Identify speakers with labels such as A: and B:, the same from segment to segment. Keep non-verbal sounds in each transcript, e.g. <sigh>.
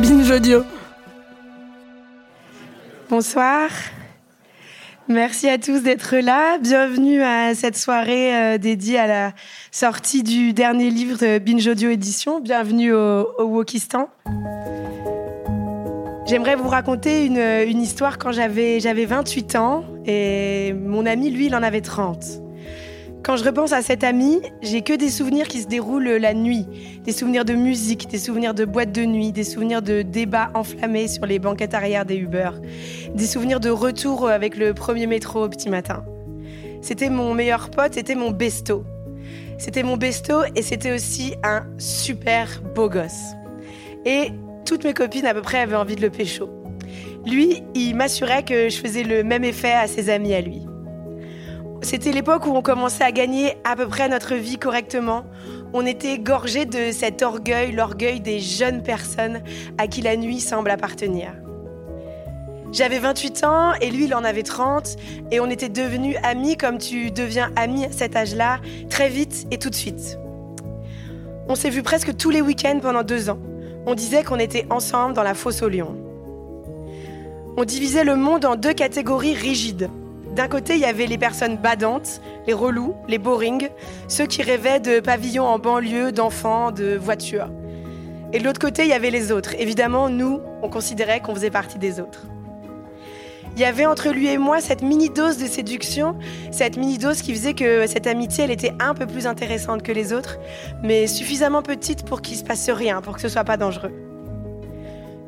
A: Binge Audio. Bonsoir. Merci à tous d'être là. Bienvenue à cette soirée euh, dédiée à la sortie du dernier livre de Binge Audio Édition. Bienvenue au, au Wokistan. J'aimerais vous raconter une, une histoire quand j'avais 28 ans et mon ami, lui, il en avait 30. Quand je repense à cet ami, j'ai que des souvenirs qui se déroulent la nuit. Des souvenirs de musique, des souvenirs de boîtes de nuit, des souvenirs de débats enflammés sur les banquettes arrière des Uber, des souvenirs de retour avec le premier métro au petit matin. C'était mon meilleur pote, c'était mon besto. C'était mon besto et c'était aussi un super beau gosse. Et toutes mes copines à peu près avaient envie de le pécho. Lui, il m'assurait que je faisais le même effet à ses amis à lui. C'était l'époque où on commençait à gagner à peu près notre vie correctement. On était gorgé de cet orgueil, l'orgueil des jeunes personnes à qui la nuit semble appartenir. J'avais 28 ans et lui, il en avait 30 et on était devenus amis comme tu deviens ami à cet âge-là, très vite et tout de suite. On s'est vu presque tous les week-ends pendant deux ans. On disait qu'on était ensemble dans la fosse au lion. On divisait le monde en deux catégories rigides. D'un côté, il y avait les personnes badantes, les relous, les boring, ceux qui rêvaient de pavillons en banlieue, d'enfants, de voitures. Et de l'autre côté, il y avait les autres. Évidemment, nous, on considérait qu'on faisait partie des autres. Il y avait entre lui et moi cette mini dose de séduction, cette mini dose qui faisait que cette amitié, elle était un peu plus intéressante que les autres, mais suffisamment petite pour qu'il se passe rien, pour que ce soit pas dangereux.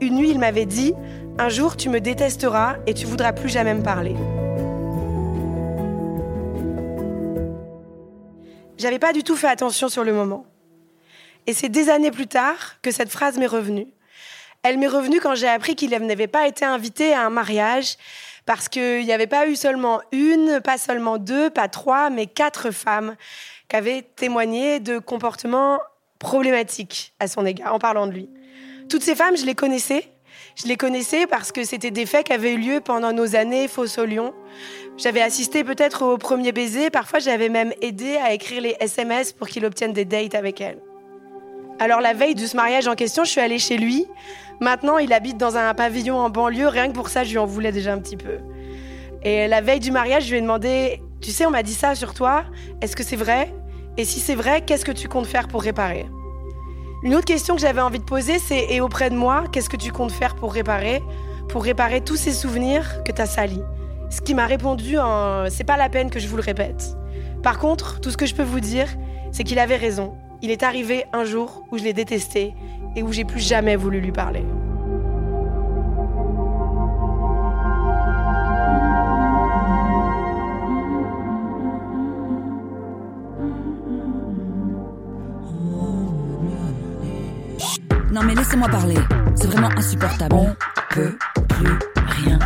A: Une nuit, il m'avait dit Un jour, tu me détesteras et tu voudras plus jamais me parler. J'avais pas du tout fait attention sur le moment. Et c'est des années plus tard que cette phrase m'est revenue. Elle m'est revenue quand j'ai appris qu'il n'avait pas été invité à un mariage parce qu'il n'y avait pas eu seulement une, pas seulement deux, pas trois, mais quatre femmes qui avaient témoigné de comportements problématiques à son égard en parlant de lui. Toutes ces femmes, je les connaissais. Je les connaissais parce que c'était des faits qui avaient eu lieu pendant nos années fausses au Lyon. J'avais assisté peut-être au premier baiser, parfois j'avais même aidé à écrire les SMS pour qu'il obtienne des dates avec elle. Alors la veille de ce mariage en question, je suis allée chez lui. Maintenant, il habite dans un pavillon en banlieue, rien que pour ça, je lui en voulais déjà un petit peu. Et la veille du mariage, je lui ai demandé, tu sais, on m'a dit ça sur toi, est-ce que c'est vrai? Et si c'est vrai, qu'est-ce que tu comptes faire pour réparer? Une autre question que j'avais envie de poser, c'est, et auprès de moi, qu'est-ce que tu comptes faire pour réparer? Pour réparer tous ces souvenirs que tu as salis? Ce qui m'a répondu en c'est pas la peine que je vous le répète. Par contre, tout ce que je peux vous dire, c'est qu'il avait raison. Il est arrivé un jour où je l'ai détesté et où j'ai plus jamais voulu lui parler.
B: Non mais laissez-moi parler, c'est vraiment insupportable. On peut plus rien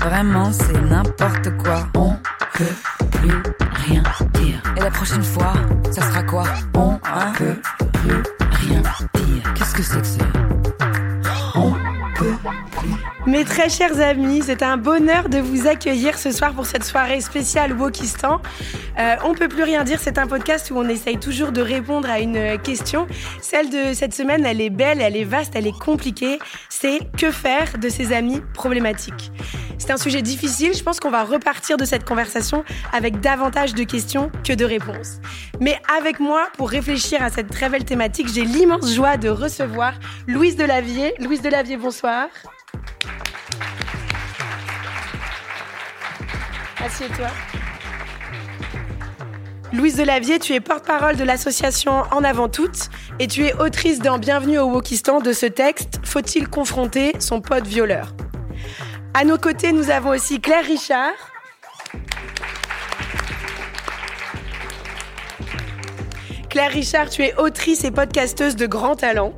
B: Vraiment, c'est n'importe quoi. On peut plus rien dire. Et la prochaine fois, ça sera quoi? On peut plus rien dire. Qu'est-ce que c'est que ça? On peut
A: Mes très chers amis, c'est un bonheur de vous accueillir ce soir pour cette soirée spéciale Wokistan. Euh, on peut plus rien dire, c'est un podcast où on essaye toujours de répondre à une question. Celle de cette semaine, elle est belle, elle est vaste, elle est compliquée. C'est que faire de ses amis problématiques C'est un sujet difficile, je pense qu'on va repartir de cette conversation avec davantage de questions que de réponses. Mais avec moi, pour réfléchir à cette très belle thématique, j'ai l'immense joie de recevoir Louise Delavier. Louise Delavier, bonsoir. Assieds-toi. Louise Delavier, tu es porte-parole de l'association En avant toutes et tu es autrice dans Bienvenue au Wokistan de ce texte Faut-il confronter son pote violeur? À nos côtés, nous avons aussi Claire Richard. Claire Richard, tu es autrice et podcasteuse de grand talent.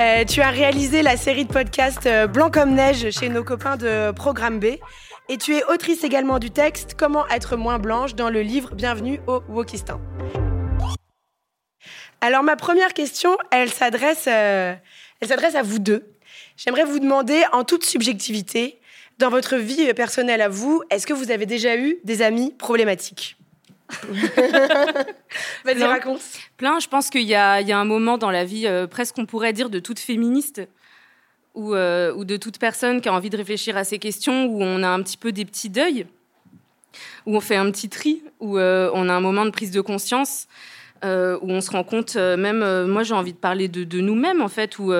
A: Euh, tu as réalisé la série de podcasts euh, Blanc comme neige chez nos copains de Programme B. Et tu es autrice également du texte Comment être moins blanche dans le livre Bienvenue au Wokistan. Alors ma première question, elle s'adresse, euh, elle s'adresse à vous deux. J'aimerais vous demander, en toute subjectivité, dans votre vie personnelle à vous, est-ce que vous avez déjà eu des amis problématiques? <laughs> Vas-y, raconte.
C: Plein, je pense qu'il y, a il y a un moment dans la vie, euh, presque on pourrait dire de toute féministe, ou, ou de toute personne qui a envie de réfléchir à ces questions, où on a un petit peu des petits deuils, où on fait un petit tri, où on a un moment de prise de conscience. où on se rend compte, même moi j'ai envie de parler de, de nous-mêmes en fait, où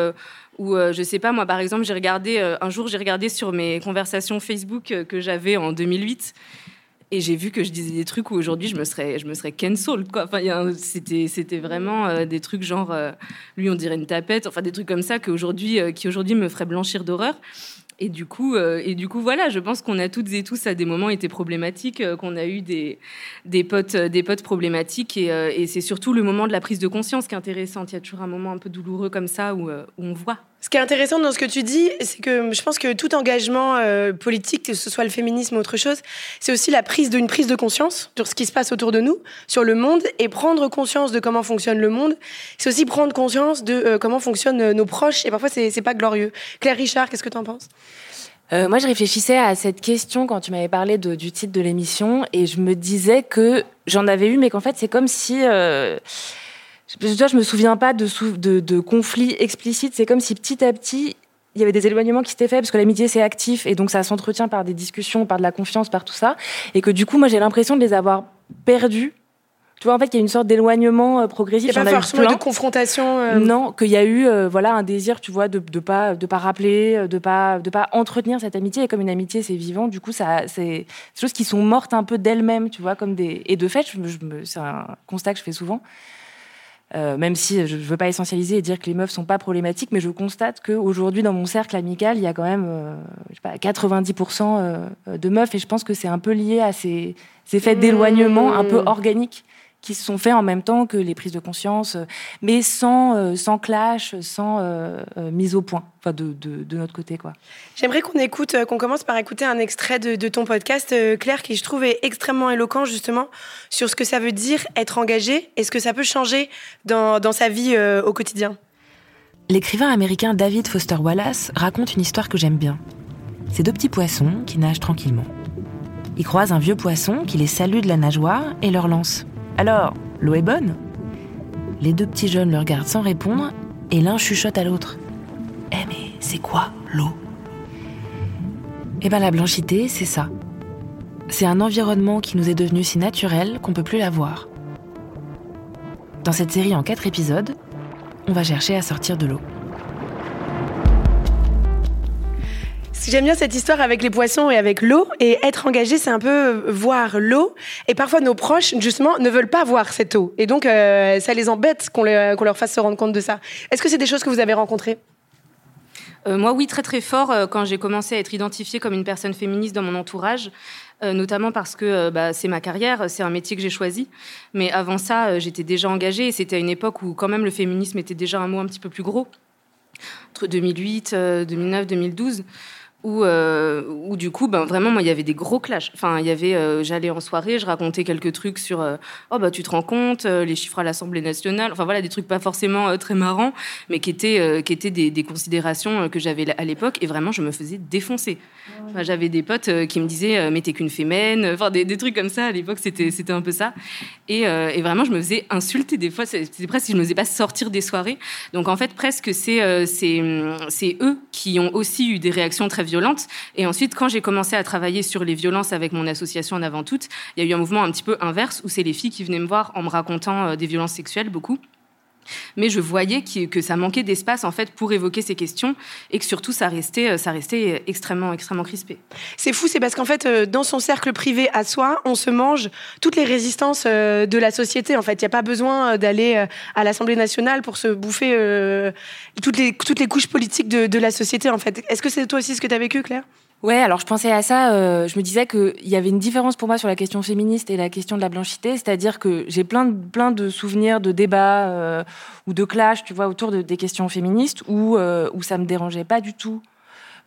C: ou euh, je sais pas, moi par exemple, j'ai regardé, euh, un jour j'ai regardé sur mes conversations Facebook euh, que j'avais en 2008 et j'ai vu que je disais des trucs où aujourd'hui je me serais je me serais cancelled quoi. Enfin c'était c'était vraiment des trucs genre lui on dirait une tapette enfin des trucs comme ça qu'aujourd'hui qui aujourd'hui me feraient blanchir d'horreur et du coup, euh, et du coup, voilà, je pense qu'on a toutes et tous à des moments été problématiques, euh, qu'on a eu des, des potes, euh, des potes problématiques, et, c'est surtout le moment de la prise de conscience qui est intéressant. Il y a toujours un moment un peu douloureux comme ça où on voit.
A: Ce qui est intéressant dans ce que tu dis, c'est que je pense que tout engagement politique, que ce soit le féminisme ou autre chose, c'est aussi la prise d'une prise de conscience sur ce qui se passe autour de nous, sur le monde, et prendre conscience de comment fonctionne le monde. C'est aussi prendre conscience de comment fonctionnent nos proches, et parfois c'est pas glorieux. Claire Richard, qu'est-ce que tu en penses?
D: Euh, moi, je réfléchissais à cette question quand tu m'avais parlé du titre de l'émission et je me disais que j'en avais eu, mais qu'en fait, c'est comme si. Euh, je, je me souviens pas de, de, de conflits explicites. C'est comme si petit à petit, il y avait des éloignements qui s'étaient faits parce que l'amitié c'est actif et donc ça s'entretient par des discussions, par de la confiance, par tout ça. Et que du coup, moi, j'ai l'impression de les avoir perdus tu vois, en fait, il y a une sorte d'éloignement euh, progressif.
A: Il n'y a pas forcément de confrontation.
D: Euh... Non, qu'il y a eu, euh, voilà, un désir, tu vois, de de pas de pas rappeler, de pas de pas entretenir cette amitié. Et comme une amitié, c'est vivant, du coup, ça, c'est des choses qui sont mortes un peu d'elles-mêmes, tu vois, comme des. Et de fait, je, je c'est un constat que je fais souvent. Euh, même si je ne veux pas essentialiser et dire que les meufs sont pas problématiques, mais je constate qu'aujourd'hui, dans mon cercle amical, il y a quand même euh, je sais pas, 90% de meufs, et je pense que c'est un peu lié à ces, ces faits d'éloignement un peu organiques qui se sont faits en même temps que les prises de conscience, euh, mais sans, euh, sans clash, sans euh, mise au point, enfin de, de, de, notre côté. quoi.
A: J'aimerais qu'on écoute, qu'on commence par écouter un extrait de, de, ton podcast, Claire, qui je trouve est extrêmement éloquent justement sur ce que ça veut dire être engagé et ce que ça peut changer dans, dans sa vie au quotidien.
D: L'écrivain américain David Foster Wallace raconte une histoire que j'aime bien. C'est deux petits poissons qui nagent tranquillement. Ils croisent un vieux poisson qui les salue de la nageoire et leur lance alors, l'eau est bonne? Les deux petits jeunes le regardent sans répondre et l'un chuchote à l'autre. Eh mais c'est quoi l'eau? Eh ben la blanchité, c'est ça. C'est un environnement qui nous est devenu si naturel qu'on peut plus la voir. Dans cette série en quatre épisodes, on va chercher à sortir de l'eau.
A: J'aime bien cette histoire avec les poissons et avec l'eau. Et être engagé, c'est un peu voir l'eau. Et parfois, nos proches, justement, ne veulent pas voir cette eau. Et donc, euh, ça les embête qu'on leur fasse se rendre compte de ça. Est-ce que c'est des choses que vous avez rencontrées?
C: Euh, moi, oui, très très fort euh, quand j'ai commencé à être identifiée comme une personne féministe dans mon entourage, euh, notamment parce que euh, bah, c'est ma carrière, c'est un métier que j'ai choisi. Mais avant ça, euh, j'étais déjà engagée et c'était à une époque où quand même le féminisme était déjà un mot un petit peu plus gros, entre 2008, 2009, 2012 où, euh, du coup, ben vraiment, moi, il y avait des gros clashs. Enfin, il y avait, euh, j'allais en soirée, je racontais quelques trucs sur, euh, oh bah tu te rends compte, les chiffres à l'Assemblée nationale. Enfin voilà, des trucs pas forcément très marrants, mais qui étaient, qui étaient des, considérations que j'avais à l'époque. Et vraiment, je me faisais défoncer. J'avais des potes qui me disaient, mais t'es qu'une fémène. Enfin, des, trucs comme ça. À l'époque, c'était, un peu ça. Et, vraiment, je me faisais insulter des fois. C'était presque si je n'osais pas sortir des soirées. Donc en fait, presque c'est, c'est, c'est eux qui ont aussi eu des réactions très Et ensuite, quand j'ai commencé à travailler sur les violences avec mon association en avant toute, il y a eu un mouvement un petit peu inverse où c'est les filles qui venaient me voir en me racontant euh, des violences sexuelles beaucoup mais je voyais que ça manquait d'espace en fait pour évoquer ces questions et que surtout ça restait, euh, ça restait extrêmement, extrêmement crispé.
A: C'est fou, c'est parce qu'en fait, euh, dans son cercle privé à soi, on se mange toutes les résistances de la société. En fait, il n'y a pas besoin d'aller à l'Assemblée nationale pour se bouffer toutes, les, toutes les couches politiques de, de la société. En fait, est-ce que c'est toi aussi ce que tu as vécu, Claire?
D: Ouais, alors je pensais à ça, euh, je me disais qu'il y avait une différence pour moi sur la question féministe et la question de la blanchité, c'est-à-dire que j'ai plein de, plein de souvenirs de débats euh, ou de clash, tu vois, autour de, des questions féministes où, euh, où ça me dérangeait pas du tout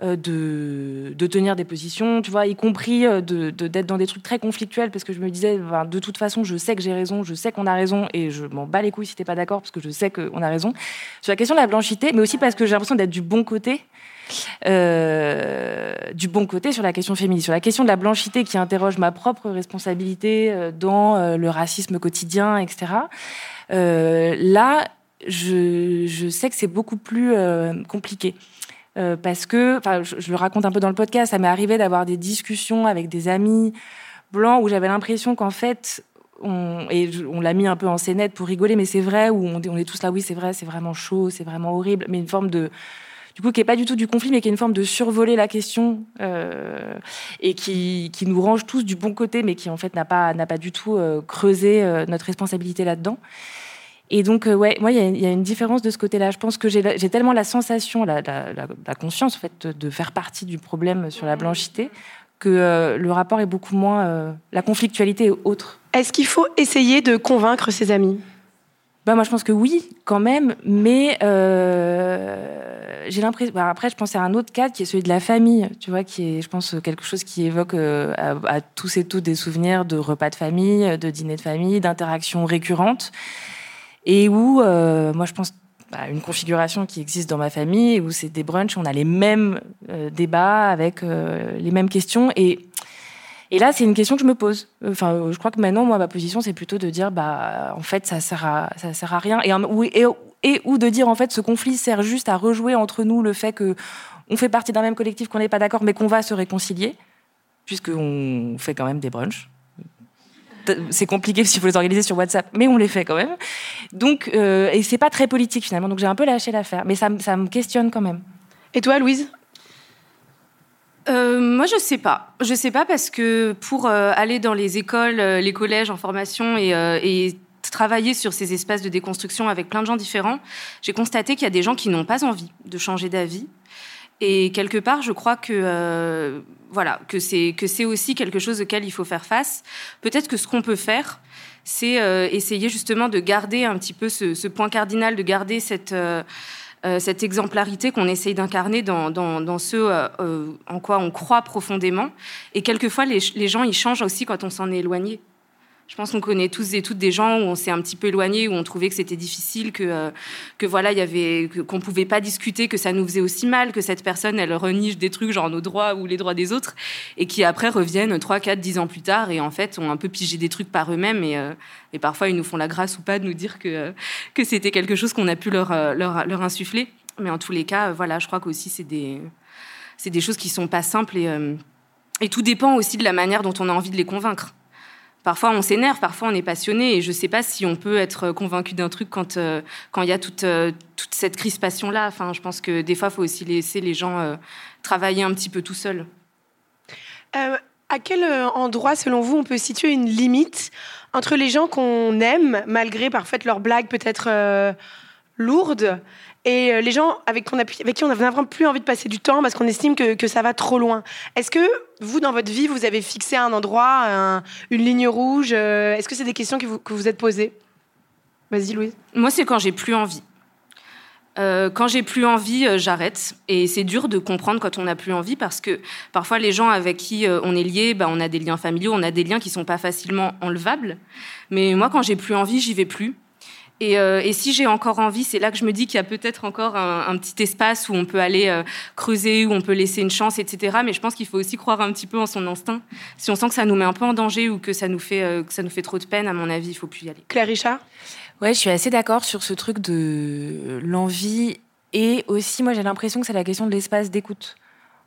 D: euh, de, de, tenir des positions, tu vois, y compris de, d'être dans des trucs très conflictuels parce que je me disais, ben, de toute façon, je sais que j'ai raison, je sais qu'on a raison et je m'en bats les couilles si t'es pas d'accord parce que je sais qu'on a raison. Sur la question de la blanchité, mais aussi parce que j'ai l'impression d'être du bon côté. Euh, du bon côté sur la question féministe, sur la question de la blanchité qui interroge ma propre responsabilité euh, dans euh, le racisme quotidien, etc. Là, je, sais que c'est beaucoup plus compliqué. parce que, enfin, je, le raconte un peu dans le podcast, ça m'est arrivé d'avoir des discussions avec des amis blancs où j'avais l'impression qu'en fait, et on l'a mis un peu en scénette pour rigoler, mais c'est vrai, où on, est tous là, oui, c'est vrai, c'est vraiment chaud, c'est vraiment horrible, mais une forme de, du coup, qui est pas du tout du conflit, mais qui est une forme de survoler la question euh, et qui, qui, nous range tous du bon côté, mais qui en fait n'a pas, n'a pas du tout euh, creusé euh, notre responsabilité là-dedans. Et donc, euh, ouais, moi, il y, y, a une différence de ce côté-là. Je pense que j'ai tellement la sensation, la, la, la, la, conscience, en fait, de faire partie du problème sur la blanchité, que euh, le rapport est beaucoup moins. Euh, la conflictualité est autre.
A: Est-ce qu'il faut essayer de convaincre ses amis?
D: Bah, moi, je pense que oui, quand même, mais euh, j'ai l'impression. Bah, après, je pense à un autre cadre qui est celui de la famille, tu vois, qui est, je pense, quelque chose qui évoque euh, à, à, tous et toutes des souvenirs de repas de famille, de dîners de famille, d'interactions récurrentes, et où, euh, moi, je pense bah, une configuration qui existe dans ma famille, où c'est des brunchs, on a les mêmes euh, débats avec euh, les mêmes questions, et et là, c'est une question que je me pose. Enfin, je crois que maintenant, moi, ma position, c'est plutôt de dire, bah, en fait, ça sert à, ça sert à rien. Et, ou de dire, en fait, ce conflit sert juste à rejouer entre nous le fait que on fait partie d'un même collectif, qu'on n'est pas d'accord, mais qu'on va se réconcilier, puisqu'on fait quand même des brunchs. C'est compliqué s'il faut les organiser sur WhatsApp, mais on les fait quand même. Donc, euh, et c'est pas très politique finalement. Donc j'ai un peu lâché l'affaire, mais ça, ça me questionne quand même.
A: Et toi, Louise?
C: Euh, moi, je sais pas. Je sais pas parce que pour euh, aller dans les écoles, euh, les collèges en formation et, euh, et, travailler sur ces espaces de déconstruction avec plein de gens différents, j'ai constaté qu'il y a des gens qui n'ont pas envie de changer d'avis. Et quelque part, je crois que voilà que c'est que c'est aussi quelque chose auquel il faut faire face. Peut-être que ce qu'on peut faire, c'est essayer justement de garder un petit peu ce, ce, point cardinal, de garder cette cette exemplarité qu'on essaye d'incarner dans, dans, dans, ce euh, en quoi on croit profondément. Et quelquefois, les, les gens, ils changent aussi quand on s'en est éloigné. Je pense qu'on connaît tous et toutes des gens où on s'est un petit peu éloigné, où on trouvait que c'était difficile, que, euh, voilà, il y avait, qu'on pouvait pas discuter, que ça nous faisait aussi mal, que cette personne, elle reniche des trucs, genre nos droits ou les droits des autres, et qui après reviennent 3, 4, 10 ans plus tard et en fait ont un peu pigé des trucs par eux-mêmes et, euh, parfois ils nous font la grâce ou pas de nous dire que, euh, c'était quelque chose qu'on a pu leur, insuffler. Mais en tous les cas, voilà, je crois qu'aussi c'est des, c'est des choses qui sont pas simples et tout dépend aussi de la manière dont on a envie de les convaincre. Parfois, on s'énerve, parfois, on est passionné. Et je ne sais pas si on peut être convaincu d'un truc quand euh, il y a toute, euh, toute cette crispation-là. Enfin, je pense que des fois, il faut aussi laisser les gens euh, travailler un petit peu tout seuls.
A: à quel endroit, selon vous, on peut situer une limite entre les gens qu'on aime, malgré parfois leurs blagues peut-être lourdes, et les gens avec, qui on n'a vraiment plus envie de passer du temps parce qu'on estime que, ça va trop loin. Est-ce que vous, dans votre vie, vous avez fixé un endroit, un, une ligne rouge Est-ce que c'est des questions que vous vous êtes posées? Vas-y, Louise.
C: Moi, c'est quand j'ai plus envie. Euh, quand j'ai plus envie, euh, j'arrête. Et c'est dur de comprendre quand on n'a plus envie parce que parfois les gens avec qui euh, on est lié, bah, on a des liens familiaux, on a des liens qui sont pas facilement enlevables. Mais moi, quand j'ai plus envie, j'y vais plus. Et, euh, et, si j'ai encore envie, c'est là que je me dis qu'il y a peut-être encore un, un, petit espace où on peut aller euh, creuser, où on peut laisser une chance, etc. Mais je pense qu'il faut aussi croire un petit peu en son instinct. Si on sent que ça nous met un peu en danger ou que ça nous fait, euh, que ça nous fait trop de peine, à mon avis, il faut plus y aller.
A: Claire Richard?
D: Ouais, je suis assez d'accord sur ce truc de l'envie. Et aussi, moi, j'ai l'impression que c'est la question de l'espace d'écoute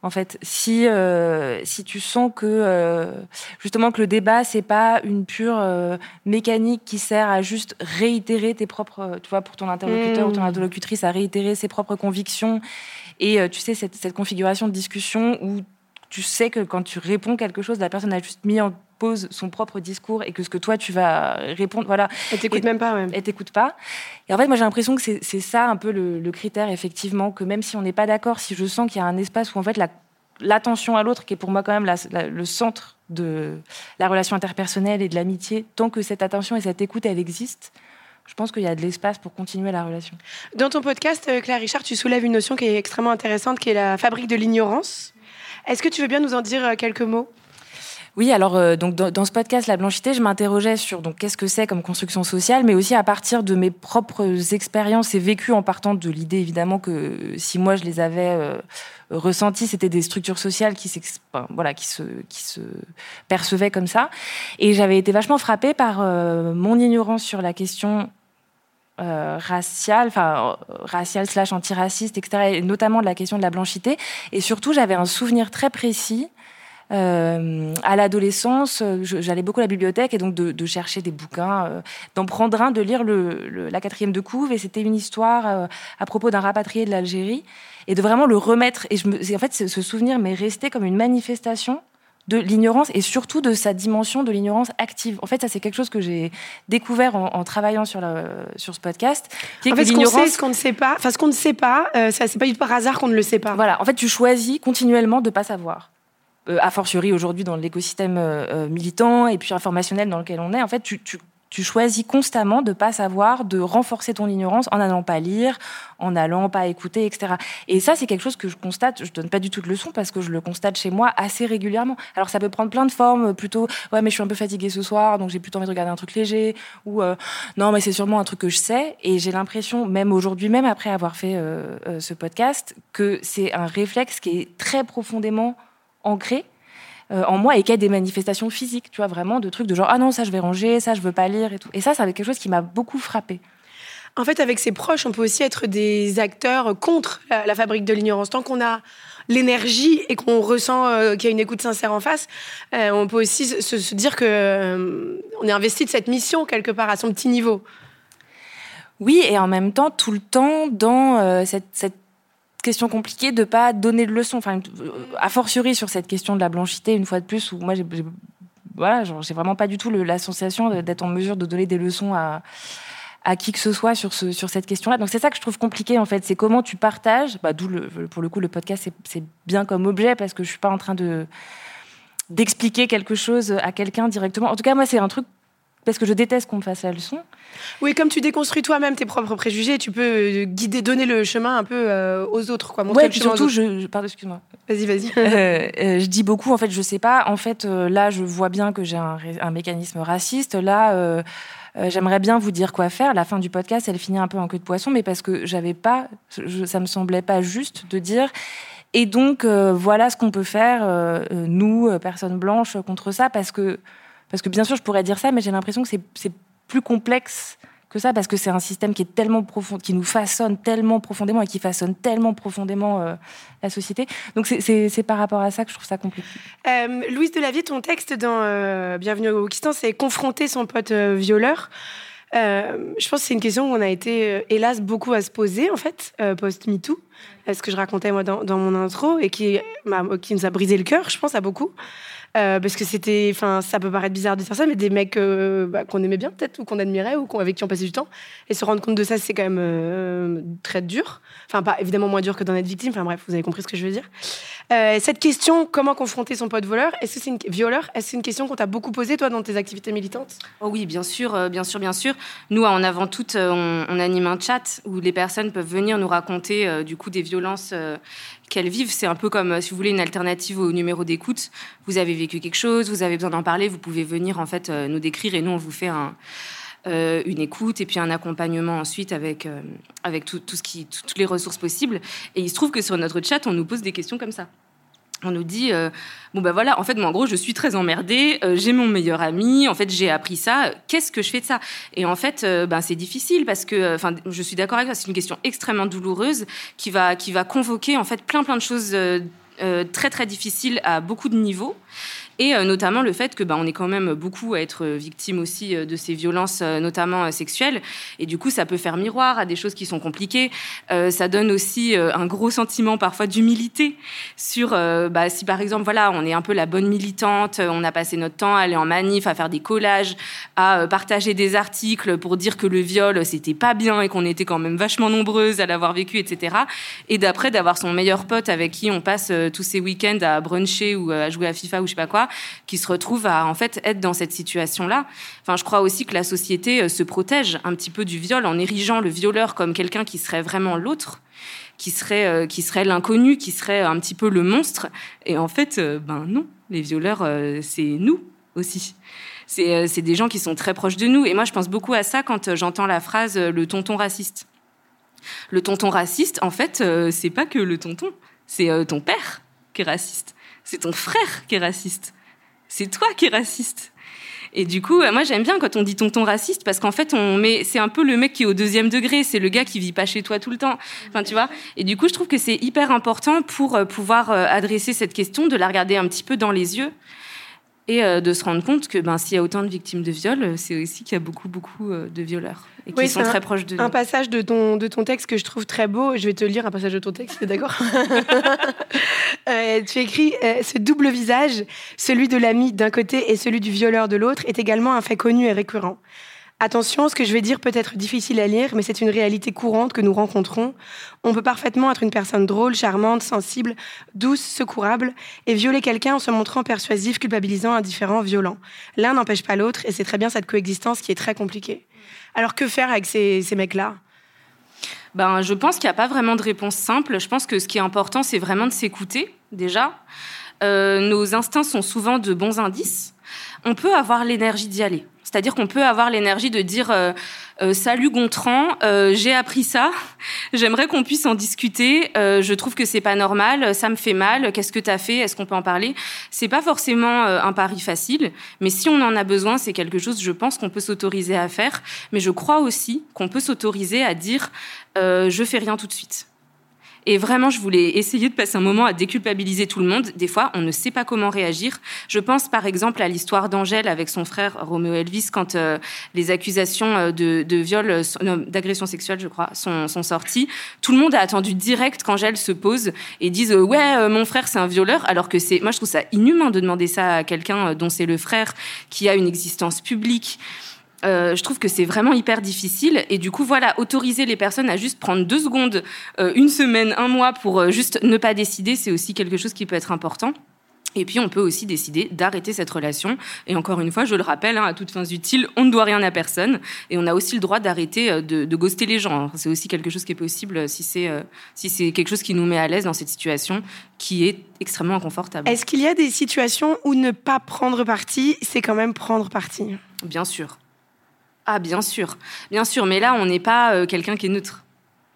D: en fait. Si, euh, si tu sens que euh, justement que le débat c'est pas une pure euh, mécanique qui sert à juste réitérer tes propres, tu vois, pour ton interlocuteur mmh. ou ton interlocutrice à réitérer ses propres convictions et tu sais cette, cette, configuration de discussion où tu sais que quand tu réponds quelque chose, la personne a juste mis en pose son propre discours et que ce que toi tu vas répondre, voilà.
A: Elle t'écoute même pas, ouais.
D: Elle t'écoute pas. Et en fait, moi j'ai l'impression que c'est ça un peu le, le, critère, effectivement, que même si on n'est pas d'accord, si je sens qu'il y a un espace où en fait l'attention la, à l'autre, qui est pour moi quand même la, la, le centre de la relation interpersonnelle et de l'amitié, tant que cette attention et cette écoute, elle existe, je pense qu'il y a de l'espace pour continuer la relation.
A: Dans ton podcast, euh, Claire Richard, tu soulèves une notion qui est extrêmement intéressante, qui est la fabrique de l'ignorance. Est-ce que tu veux bien nous en dire euh, quelques mots?
D: Oui, alors euh, donc dans, ce podcast La Blanchité, je m'interrogeais sur donc qu'est-ce que c'est comme construction sociale, mais aussi à partir de mes propres expériences et vécus en partant de l'idée évidemment que si moi je les avais euh, ressenties, c'était des structures sociales qui, enfin, voilà, qui, se, qui se percevaient comme ça. Et j'avais été vachement frappée par euh, mon ignorance sur la question euh, raciale, enfin raciale slash antiraciste, etc., et notamment de la question de la blanchité. Et surtout, j'avais un souvenir très précis. Euh, à l'adolescence, j'allais beaucoup à la bibliothèque et donc de, chercher des bouquins, d'en prendre un, de lire le, la quatrième de couve. Et c'était une histoire à propos d'un rapatrié de l'Algérie et de vraiment le remettre. Et je me, en fait, ce souvenir m'est resté comme une manifestation de l'ignorance et surtout de sa dimension de l'ignorance active. En fait, ça c'est quelque chose que j'ai découvert en, travaillant sur, sur ce podcast.
A: Qui en fait, ce qu'on sait, ce qu'on ne sait pas, enfin ce qu'on ne sait pas, euh, ça c'est pas du tout par hasard qu'on ne le sait pas.
D: Voilà, en fait, tu choisis continuellement de pas savoir. Euh, a fortiori aujourd'hui dans l'écosystème euh, militant et puis informationnel dans lequel on est, en fait, tu, choisis constamment de pas savoir, de renforcer ton ignorance en n'allant pas lire, en n'allant pas écouter, etc. Et ça, c'est quelque chose que je constate. Je donne pas du tout de leçons parce que je le constate chez moi assez régulièrement. Alors, ça peut prendre plein de formes. Plutôt, ouais, mais je suis un peu fatiguée ce soir, donc j'ai plutôt envie de regarder un truc léger. Ou euh, non, mais c'est sûrement un truc que je sais. Et j'ai l'impression, même aujourd'hui, même après avoir fait euh, euh, ce podcast, que c'est un réflexe qui est très profondément ancré euh, en moi et qu'il y ait des manifestations physiques, tu vois, vraiment de trucs de genre ah non ça je vais ranger, ça je veux pas lire et tout. Et ça, c'est quelque chose qui m'a beaucoup frappé.
A: En fait, avec ses proches, on peut aussi être des acteurs contre la, fabrique de l'ignorance. Tant qu'on a l'énergie et qu'on ressent euh, qu'il y a une écoute sincère en face, euh, on peut aussi se, dire que on est investi de cette mission quelque part à son petit niveau.
D: Oui, et en même temps, tout le temps dans cette, cette question compliquée de pas donner de leçons. Enfin, a fortiori sur cette question de la blanchité, une fois de plus, où moi, j'ai, voilà, j'ai vraiment pas du tout la sensation d'être en mesure de donner des leçons à, à qui que ce soit sur, sur cette question-là. Donc c'est ça que je trouve compliqué en fait, c'est comment tu partages. Bah, d'où pour le coup le podcast c'est bien comme objet parce que je suis pas en train de d'expliquer quelque chose à quelqu'un directement. En tout cas moi c'est un truc parce que je déteste qu'on me fasse la leçon.
A: Oui, comme tu déconstruis toi-même tes propres préjugés, tu peux euh, guider, donner le chemin un peu euh, aux autres, quoi.
D: Montrer surtout, je, pardon, excuse-moi.
A: Vas-y, vas-y. <laughs>
D: Euh, je dis beaucoup, en fait, je sais pas. En fait, là, je vois bien que j'ai un, mécanisme raciste. Là. J'aimerais bien vous dire quoi faire. La fin du podcast, elle finit un peu en queue de poisson, mais parce que j'avais pas, ça me semblait pas juste de dire. Et donc voilà ce qu'on peut faire, nous, personnes blanches, contre ça, parce que parce que bien sûr, je pourrais dire ça, mais j'ai l'impression que c'est plus complexe que ça, parce que c'est un système qui est tellement profond, qui nous façonne tellement profondément et qui façonne tellement profondément euh, la société. Donc c'est par rapport à ça que je trouve ça compliqué.
A: Euh, Louise Delavier, ton texte dans euh, Bienvenue au Wokistan, c'est confronter son pote violeur. je pense que c'est une question où on a été, hélas, beaucoup à se poser, en fait, post-MeToo. Ce que je racontais, moi, dans, dans mon intro, et qui, qui nous a brisé le cœur, je pense, à beaucoup. Euh, parce que c'était, enfin, ça peut paraître bizarre de dire ça, mais des mecs euh, bah, qu'on aimait bien peut-être ou qu'on admirait ou avec qui on passait du temps, et se rendre compte de ça, c'est quand même euh, très dur. Enfin, pas évidemment moins dur que d'en être victime. Enfin bref, vous avez compris ce que je veux dire. cette question, comment confronter son pote voleur Est-ce que c'est une violeur Est-ce c'est une question qu'on t'a beaucoup posée toi dans tes activités militantes?
C: Oh oui, bien sûr, bien sûr, bien sûr. Nous, en avant tout, on, on, anime un chat où les personnes peuvent venir nous raconter du coup des violences qu'elles vivent. C'est un peu comme, euh, si vous voulez, une alternative au numéro d'écoute. Vous avez vécu quelque chose, vous avez besoin d'en parler, vous pouvez venir en fait euh, nous décrire et nous on vous fait euh, une écoute et puis un accompagnement ensuite avec, avec toutes les ressources possibles. Et il se trouve que sur notre chat, on nous pose des questions comme ça on nous dit euh, bon ben voilà en fait moi en gros je suis très emmerdée euh, j'ai mon meilleur ami en fait j'ai appris ça qu'est-ce que je fais de ça? Et en fait euh, ben c'est difficile parce que enfin je suis d'accord avec toi c'est une question extrêmement douloureuse qui va qui va convoquer en fait plein plein de choses très très difficiles à beaucoup de niveaux et euh, notamment le fait que bah, on est quand même beaucoup à être victime aussi euh, de ces violences, euh, notamment sexuelles, et du coup ça peut faire miroir à des choses qui sont compliquées. ça donne aussi un gros sentiment parfois d'humilité sur bah, si par exemple voilà on est un peu la bonne militante, on a passé notre temps à aller en manif, à faire des collages, à partager des articles pour dire que le viol c'était pas bien et qu'on était quand même vachement nombreuses à l'avoir vécu, etc. Et d'après d'avoir son meilleur pote avec qui on passe tous ces week-ends à bruncher ou à jouer à FIFA ou je sais pas quoi qui se retrouvent à en fait être dans cette situation-là. Enfin, je crois aussi que la société euh, se protège un petit peu du viol en érigeant le violeur comme quelqu'un qui serait vraiment l'autre qui serait euh, qui serait l'inconnu, qui serait un petit peu le monstre. Et en fait, euh, ben non, les violeurs, c'est nous aussi. C'est des gens qui sont très proches de nous. Et moi, je pense beaucoup à ça quand j'entends la phrase le tonton raciste. Le tonton raciste, en fait, c'est pas que le tonton, c'est ton père qui est raciste, c'est ton frère qui est raciste, c'est toi qui es raciste. Et du coup, moi j'aime bien quand on dit tonton raciste parce qu'en fait, on met, c'est un peu le mec qui est au deuxième degré, c'est le gars qui vit pas chez toi tout le temps. Enfin, tu vois. Et du coup, je trouve que c'est hyper important pour pouvoir adresser cette question, de la regarder un petit peu dans les yeux et euh, de se rendre compte que ben, s'il y a autant de victimes de viol, euh, c'est aussi qu'il y a beaucoup, beaucoup euh, de violeurs et qui sont très proches de nous.
A: Un passage de ton, de ton texte que je trouve très beau, je vais te lire un passage de ton texte, d'accord <laughs> Tu écris Ce double visage, celui de l'ami d'un côté et celui du violeur de l'autre, est également un fait connu et récurrent. Attention, ce que je vais dire peut être difficile à lire, mais c'est une réalité courante que nous rencontrons. On peut parfaitement être une personne drôle, charmante, sensible, douce, secourable, et violer quelqu'un en se montrant persuasif, culpabilisant, indifférent, violent. L'un n'empêche pas l'autre, et c'est très bien cette coexistence qui est très compliquée. Alors que faire avec ces, mecs-là?
C: Ben, je pense qu'il n'y a pas vraiment de réponse simple. Je pense que ce qui est important, c'est vraiment de s'écouter, déjà. Euh, nos instincts sont souvent de bons indices. On peut avoir l'énergie d'y aller. C'est-à-dire qu'on peut avoir l'énergie de dire euh, euh, salut Gontran, euh, j'ai appris ça, j'aimerais qu'on puisse en discuter. je trouve que c'est pas normal, ça me fait mal. Qu'est-ce que tu as fait? Est-ce qu'on peut en parler C'est pas forcément un pari facile, mais si on en a besoin, c'est quelque chose, je pense qu'on peut s'autoriser à faire. Mais je crois aussi qu'on peut s'autoriser à dire je fais rien tout de suite. Et vraiment, je voulais essayer de passer un moment à déculpabiliser tout le monde. Des fois, on ne sait pas comment réagir. Je pense par exemple à l'histoire d'Angèle avec son frère Roméo Elvis quand euh, les accusations euh, de, viol, euh, d'agression sexuelle, je crois, sont, sont, sorties. Tout le monde a attendu direct qu'Angèle se pose et dise ouais, mon frère c'est un violeur, alors que c'est, moi je trouve ça inhumain de demander ça à quelqu'un dont c'est le frère qui a une existence publique. Euh, je trouve que c'est vraiment hyper difficile. Et du coup, voilà, autoriser les personnes à juste prendre deux secondes, euh, une semaine, un mois pour euh, juste ne pas décider, c'est aussi quelque chose qui peut être important. Et puis, on peut aussi décider d'arrêter cette relation. Et encore une fois, je le rappelle, hein, à toutes fins utiles, on ne doit rien à personne. Et on a aussi le droit d'arrêter de, de, ghoster les gens. C'est aussi quelque chose qui est possible si c'est si c'est quelque chose qui nous met à l'aise dans cette situation qui est extrêmement inconfortable.
A: Est-ce qu'il y a des situations où ne pas prendre parti, c'est quand même prendre parti?
C: Bien sûr. Ah, bien sûr, bien sûr, mais là, on n'est pas euh, quelqu'un qui est neutre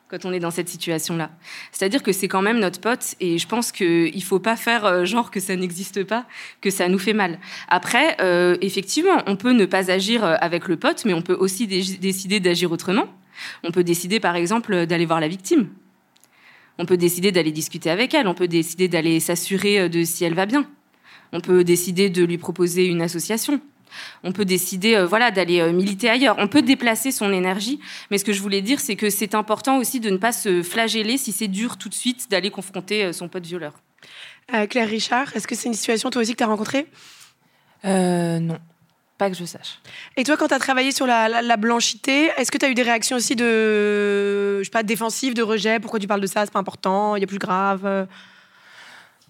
C: quand on est dans cette situation-là. C'est-à-dire que c'est quand même notre pote, et je pense qu'il ne faut pas faire euh, genre que ça n'existe pas, que ça nous fait mal. Après, euh, effectivement, on peut ne pas agir avec le pote, mais on peut aussi décider d'agir autrement. On peut décider, par exemple, d'aller voir la victime. On peut décider d'aller discuter avec elle. On peut décider d'aller s'assurer de si elle va bien. On peut décider de lui proposer une association. On peut décider euh, voilà, d'aller euh, militer ailleurs. On peut déplacer son énergie. Mais ce que je voulais dire, c'est que c'est important aussi de ne pas se flageller si c'est dur tout de suite d'aller confronter euh, son pote violeur.
A: Claire Richard, est-ce que c'est une situation toi aussi que tu as rencontrée
D: Non. Pas que je sache.
A: Et toi, quand tu as travaillé sur la, blanchité, est-ce que tu as eu des réactions aussi de, je sais pas, défensives, de rejet? Pourquoi tu parles de ça? C'est pas important, il y a plus grave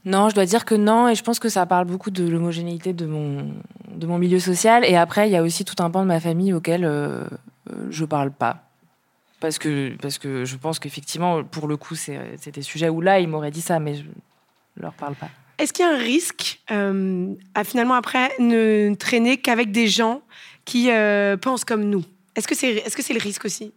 D: non, je dois dire que non, et je pense que ça parle beaucoup de l'homogénéité de mon, de mon milieu social. Et après, il y a aussi tout un pan de ma famille auquel euh, euh, je parle pas. Parce que, parce que je pense qu'effectivement, pour le coup, c'est des sujets où là, ils m'auraient dit ça, mais je leur parle pas.
A: Est-ce qu'il y a un risque euh, à finalement après ne traîner qu'avec des gens qui pensent comme nous? Est-ce que c'est est -ce c'est le risque aussi?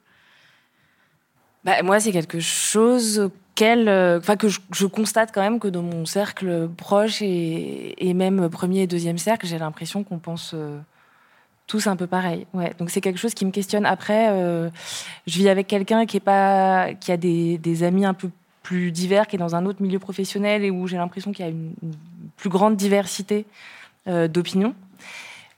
D: Bah, Moi, c'est quelque chose euh, enfin que je, constate quand même que dans mon cercle proche et, même premier et deuxième cercle, j'ai l'impression qu'on pense euh, tous un peu pareil. Ouais, donc c'est quelque chose qui me questionne. Après, euh, je vis avec quelqu'un qui est pas, qui a des, amis un peu plus divers, qui est dans un autre milieu professionnel et où j'ai l'impression qu'il y a une, plus grande diversité d'opinions.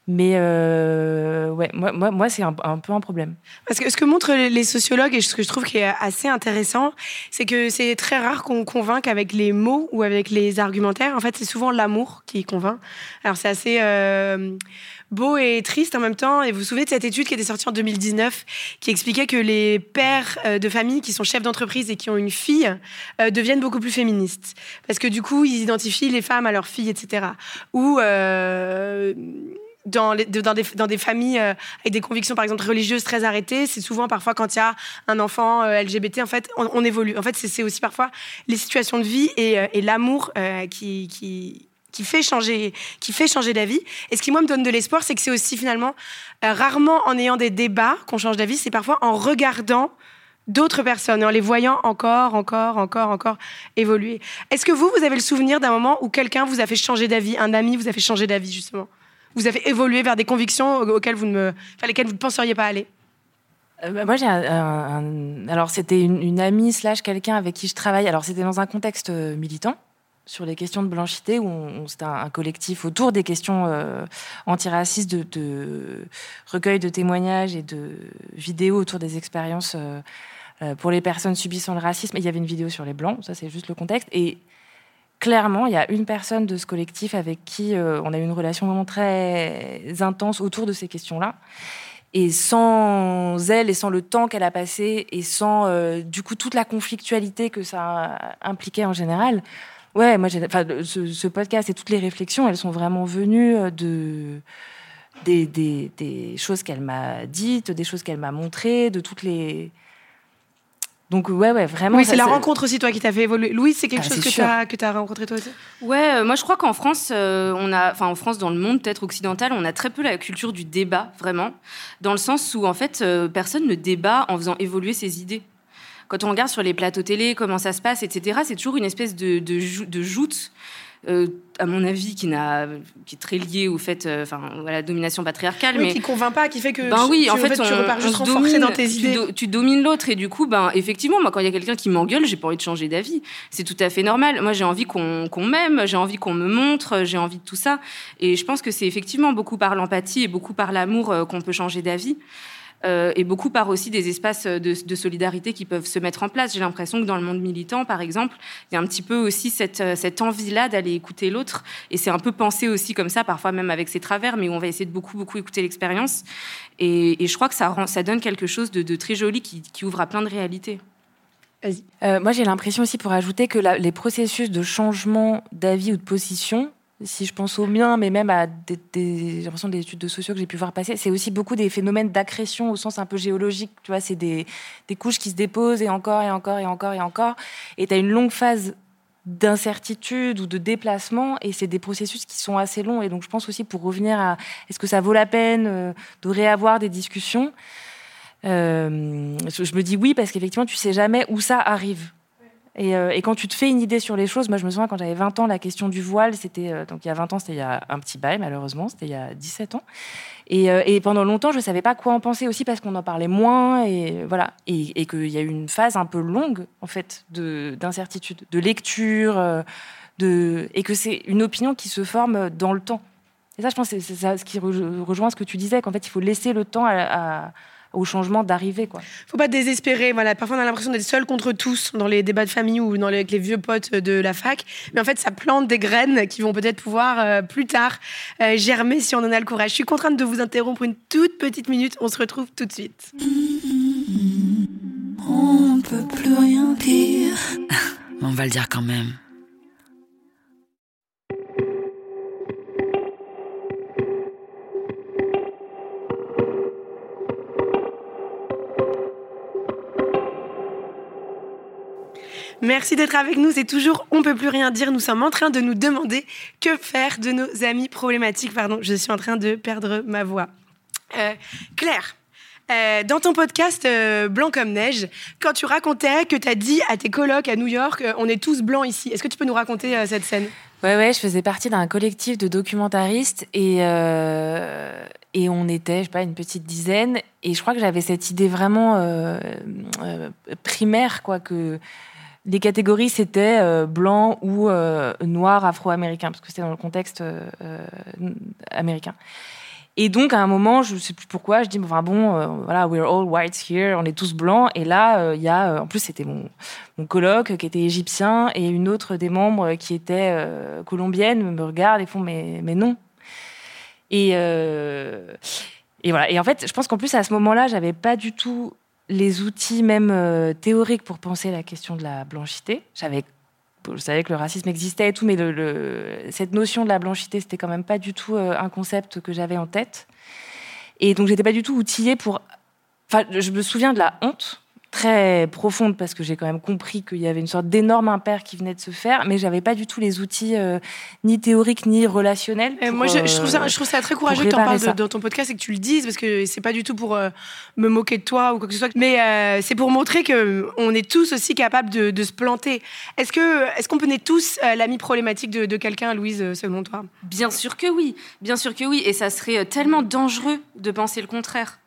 D: Mais euh, ouais, moi, moi, moi c'est un, peu un problème.
A: Parce que ce que montrent les sociologues et ce que je trouve qui est assez intéressant, c'est que c'est très rare qu'on convainque avec les mots ou avec les argumentaires. En fait, c'est souvent l'amour qui convainc. Alors c'est assez euh, beau et triste en même temps. Et vous vous souvenez de cette étude qui était sortie en 2019 qui expliquait que les pères euh, de famille qui sont chefs d'entreprise et qui ont une fille deviennent beaucoup plus féministes. Parce que du coup, ils identifient les femmes à leurs filles, etc. Ou dans, des, familles euh, avec des convictions, par exemple, religieuses très arrêtées, c'est souvent parfois quand il y a un enfant euh, LGBT, en fait, on, évolue. En fait, c'est aussi parfois les situations de vie et, euh, l'amour qui, qui, fait changer, qui fait changer d'avis. Et ce qui, moi, me donne de l'espoir, c'est que c'est aussi finalement rarement en ayant des débats qu'on change d'avis, c'est parfois en regardant d'autres personnes et en les voyant encore, encore, encore, encore évoluer. Est-ce que vous, vous avez le souvenir d'un moment où quelqu'un vous a fait changer d'avis, un ami vous a fait changer d'avis, justement? Vous avez évolué vers des convictions auxquelles vous ne enfin, lesquelles vous ne penseriez pas aller
D: euh, bah, moi, j'ai un, alors c'était une, amie slash quelqu'un avec qui je travaille. Alors c'était dans un contexte euh, militant sur les questions de blanchité où c'était un, collectif autour des questions euh, antiracistes de, recueil de témoignages et de vidéos autour des expériences pour les personnes subissant le racisme. Et il y avait une vidéo sur les blancs. Ça c'est juste le contexte et clairement, il y a une personne de ce collectif avec qui on a eu une relation vraiment très intense autour de ces questions-là. Et sans elle et sans le temps qu'elle a passé et sans euh, du coup toute la conflictualité que ça impliquait en général, ouais, moi, ce, ce, podcast et toutes les réflexions, elles sont vraiment venues euh, de des choses qu'elle m'a dites, des choses qu'elle m'a montrées, de toutes les donc ouais, ouais, vraiment.
A: Oui, c'est la rencontre aussi, toi, qui t'a fait évoluer. Louise, c'est quelque ah, chose que tu as, que as rencontré toi aussi?
C: Ouais, euh, moi je crois qu'en France, euh, on a, enfin en France, dans le monde peut-être occidental, on a très peu la culture du débat, vraiment, dans le sens où en fait, euh, personne ne débat en faisant évoluer ses idées. Quand on regarde sur les plateaux télé, comment ça se passe, etc., c'est toujours une espèce de, de, de joute à mon avis, qui, n'a, qui est très lié au fait, euh, enfin, la domination patriarcale.
A: mais qui convainc pas, qui fait que
C: ben oui,
A: en
C: fait,
A: tu repars juste renforcé dans tes idées.
C: Tu, domines l'autre et du coup, ben effectivement, moi, quand il y a quelqu'un qui m'engueule, j'ai pas envie de changer d'avis. C'est tout à fait normal. Moi, j'ai envie qu'on, qu'on m'aime, j'ai envie qu'on me montre, j'ai envie de tout ça. Et je pense que c'est effectivement beaucoup par l'empathie et beaucoup par l'amour euh, qu'on peut changer d'avis. Euh, et beaucoup par aussi des espaces de, solidarité qui peuvent se mettre en place. J'ai l'impression que dans le monde militant, par exemple, il y a un petit peu aussi cette, euh, cette envie-là d'aller écouter l'autre. Et c'est un peu pensé aussi comme ça, parfois même avec ses travers, mais on va essayer de beaucoup, beaucoup écouter l'expérience. Et, je crois que ça, rend, ça donne quelque chose de, très joli qui, ouvre à plein de réalités.
D: Euh, moi, j'ai l'impression aussi, pour ajouter, que les processus de changement d'avis ou de position si je pense au mien, mais même à des, des des études de sociaux que j'ai pu voir passer, c'est aussi beaucoup des phénomènes d'accrétion au sens un peu géologique. Tu vois, c'est des, des, couches qui se déposent et encore et encore et encore et encore. Et tu as une longue phase d'incertitude ou de déplacement et c'est des processus qui sont assez longs. Et donc, je pense aussi pour revenir à est-ce que ça vaut la peine euh, de réavoir des discussions euh, je me dis oui parce qu'effectivement, tu sais jamais où ça arrive. Euh, et, quand tu te fais une idée sur les choses, moi je me souviens quand j'avais 20 ans, la question du voile, c'était euh, donc il y a 20 ans, c'était il y a un petit bail malheureusement, c'était il y a 17 ans. Euh, et, pendant longtemps, je ne savais pas quoi en penser aussi parce qu'on en parlait moins et voilà, et, qu'il y a eu une phase un peu longue en fait d'incertitude, de, lecture, de et que c'est une opinion qui se forme dans le temps. Et ça, je pense, c'est ce qui rejoint ce que tu disais, qu'en fait, il faut laisser le temps à au changement d'arriver. Quoi.
A: Faut pas désespérer. Voilà. Parfois, on a l'impression d'être seul contre tous dans les débats de famille ou dans les, avec les vieux potes de la fac. Mais en fait, ça plante des graines qui vont peut-être pouvoir euh, plus tard euh, germer si on en a le courage. Je suis contrainte de vous interrompre une toute petite minute. On se retrouve tout de suite.
B: On peut plus rien dire. <laughs> on va le dire quand même.
A: Merci d'être avec nous. C'est toujours On peut plus rien dire. Nous sommes en train de nous demander que faire de nos amis problématiques. Pardon, je suis en train de perdre ma voix. Euh, Claire, euh, dans ton podcast euh, Blanc comme neige, quand tu racontais que tu as dit à tes colocs à New York, on est tous blancs ici, est-ce que tu peux nous raconter cette scène?
D: Ouais, ouais, je faisais partie d'un collectif de documentaristes et, et on était, je sais pas, une petite dizaine. Et je crois que j'avais cette idée vraiment primaire, quoi, que les catégories, c'était euh, blanc ou euh, noir afro-américain, parce que c'était dans le contexte euh, américain. Et donc, à un moment, je ne sais plus pourquoi, je dis, enfin bon, voilà, we're all whites here, on est tous blancs. Et là, il y a, en plus, c'était mon, mon qui était égyptien et une autre des membres qui était colombienne me regarde et font, mais, mais non. Et, et voilà. Et en fait, je pense qu'en plus, à ce moment-là, j'avais pas du tout les outils même euh, théoriques pour penser la question de la blanchité. Je savais que le racisme existait et tout, mais cette notion de la blanchité, c'était quand même pas du tout euh, un concept que j'avais en tête. Et donc, j'étais pas du tout outillée pour. Enfin, je me souviens de la honte très profonde parce que j'ai quand même compris qu'il y avait une sorte d'énorme impair qui venait de se faire, mais j'avais pas du tout les outils euh, ni théoriques ni relationnels.
A: Moi, je, je, trouve ça, je trouve ça très courageux que tu en parles dans ton podcast et que tu le dises parce que c'est pas du tout pour euh, me moquer de toi ou quoi que ce soit, mais euh, c'est pour montrer que on est tous aussi capables de, de se planter. Est-ce que est-ce qu'on connaît tous l'ami problématique de, de quelqu'un, Louise, selon toi?
C: Bien sûr que oui, bien sûr que oui, et ça serait tellement dangereux de penser le contraire.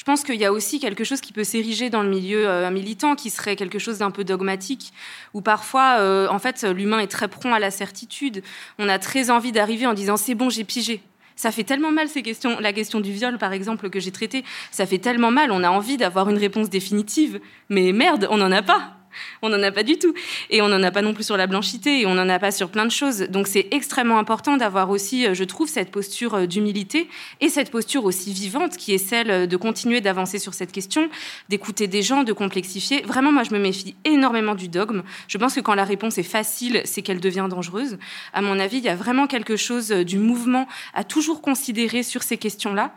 C: Je pense qu'il y a aussi quelque chose qui peut s'ériger dans le milieu euh, militant, qui serait quelque chose d'un peu dogmatique, où parfois, euh, en fait, l'humain est très prompt à la certitude. On a très envie d'arriver en disant c'est bon, j'ai pigé. Ça fait tellement mal ces questions, la question du viol par exemple que j'ai traitée, ça fait tellement mal, on a envie d'avoir une réponse définitive, mais merde, on n'en a pas. <laughs> On n'en a pas du tout. Et on n'en a pas non plus sur la blanchité, et on n'en a pas sur plein de choses. Donc c'est extrêmement important d'avoir aussi, euh, je trouve, cette posture euh, d'humilité et cette posture aussi vivante qui est celle euh, de continuer d'avancer sur cette question, d'écouter des gens, de complexifier. Vraiment, moi, je me méfie énormément du dogme. Je pense que quand la réponse est facile, c'est qu'elle devient dangereuse. À mon avis, il y a vraiment quelque chose du mouvement à toujours considérer sur ces questions-là.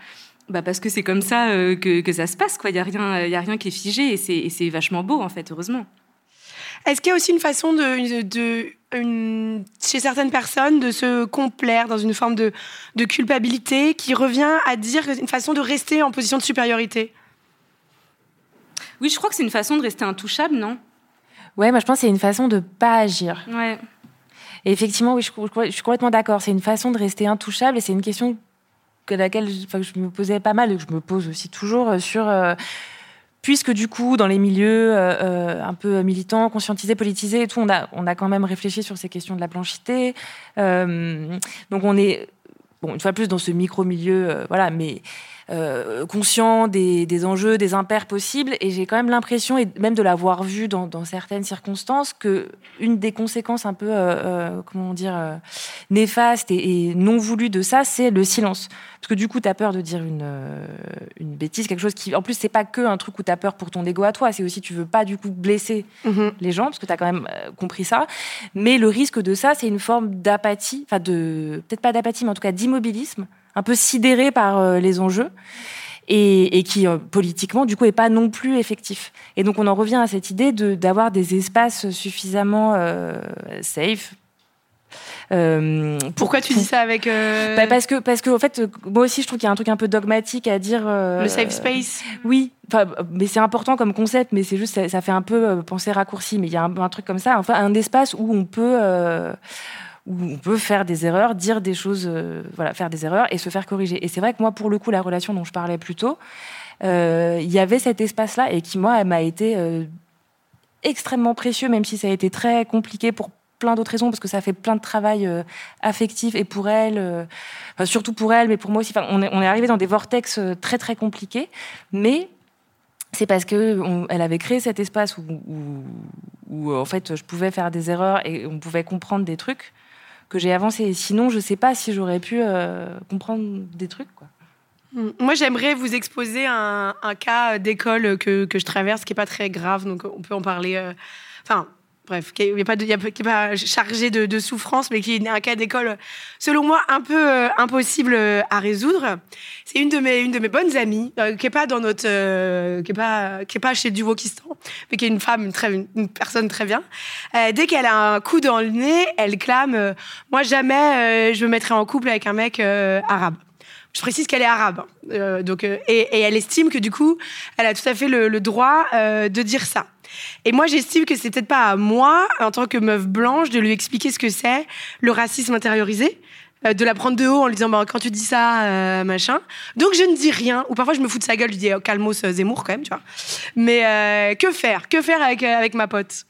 C: Bah parce que c'est comme ça que, ça se passe. Il n'y a, a rien qui est figé et c'est vachement beau, en fait, heureusement.
A: Est-ce qu'il y a aussi une façon de, de une, chez certaines personnes de se complaire dans une forme de, de culpabilité qui revient à dire une façon de rester en position de supériorité?
C: Oui, je crois que c'est une façon de rester intouchable, non?
D: Ouais, moi je pense que c'est une façon de pas agir.
C: Ouais.
D: Et effectivement, oui, je, je suis complètement d'accord. C'est une façon de rester intouchable et c'est une question que laquelle enfin, je me posais pas mal et que je me pose aussi toujours euh, sur euh, puisque du coup, dans les milieux euh, euh, un peu militants, conscientisés, politisés et tout, on a, on a quand même réfléchi sur ces questions de la blanchité. Euh, donc on est, bon, une fois plus dans ce micro-milieu, voilà, mais euh, conscient des, des, enjeux, des impairs possibles. Et j'ai quand même l'impression, et même de l'avoir vu dans, dans, certaines circonstances, que une des conséquences un peu, euh, euh comment dire, euh, néfastes et, et, non voulues de ça, c'est le silence. Parce que du coup, tu as peur de dire une, une bêtise, quelque chose qui, en plus, c'est pas que un truc où tu as peur pour ton ego à toi, c'est aussi tu veux pas du coup blesser mmh. les gens, parce que tu as quand même compris ça. Mais le risque de ça, c'est une forme d'apathie, enfin de, peut-être pas d'apathie, mais en tout cas d'immobilisme un peu sidéré par euh, les enjeux. Et, et, qui euh, politiquement du coup est pas non plus effectif. Et donc on en revient à cette idée de d'avoir des espaces suffisamment euh, safe.
A: Euh, Pourquoi tu dis ça avec
D: bah Parce que parce que en fait moi aussi je trouve qu'il y a un truc un peu dogmatique à dire.
A: le safe space.
D: Oui, enfin mais c'est important comme concept, mais c'est juste ça, ça, fait un peu penser raccourci. Mais il y a un, un, truc comme ça, enfin un espace où on peut où on peut faire des erreurs, dire des choses, euh, voilà, faire des erreurs et se faire corriger. Et c'est vrai que moi, pour le coup, la relation dont je parlais plus tôt, euh, il y avait cet espace-là et qui, moi, m'a été euh, extrêmement précieux, même si ça a été très compliqué pour plein d'autres raisons, parce que ça fait plein de travail affectif et pour elle, surtout pour elle, mais pour moi aussi. On est, arrivé dans des vortex très très compliqués, mais c'est parce que on, elle avait créé cet espace où, où, en fait je pouvais faire des erreurs et on pouvait comprendre des trucs que j'ai avancé. Sinon, je sais pas si j'aurais pu euh, comprendre des trucs.
A: Mm. Moi, j'aimerais vous exposer un, un cas d'école que, que, je traverse qui n'est pas très grave, donc on peut en parler. Euh, enfin, bref, qui n'est pas, pas, chargé de, souffrance, mais qui est un cas d'école, selon moi, un peu euh, impossible euh, à résoudre. C'est une de mes, une de mes bonnes amies, euh, qui est pas euh, pas, pas chez Duvokistan, mais qui est une femme, une, très, une personne très bien. Dès qu'elle a un coup dans le nez, elle clame, moi jamais je me mettrai en couple avec un mec arabe. Je précise qu'elle est arabe, donc et, et, elle estime que du coup, elle a tout à fait le, le droit de dire ça. Et moi, j'estime que c'est peut-être pas à moi, en tant que meuf blanche, de lui expliquer ce que c'est le racisme intériorisé euh, de la prendre de haut en lui disant bah, quand tu dis ça euh, machin. Donc je ne dis rien. Ou parfois je me fous de sa gueule je dis oh, calmos Zemmour quand même tu vois. Mais euh, que faire? Que faire avec euh, avec ma pote?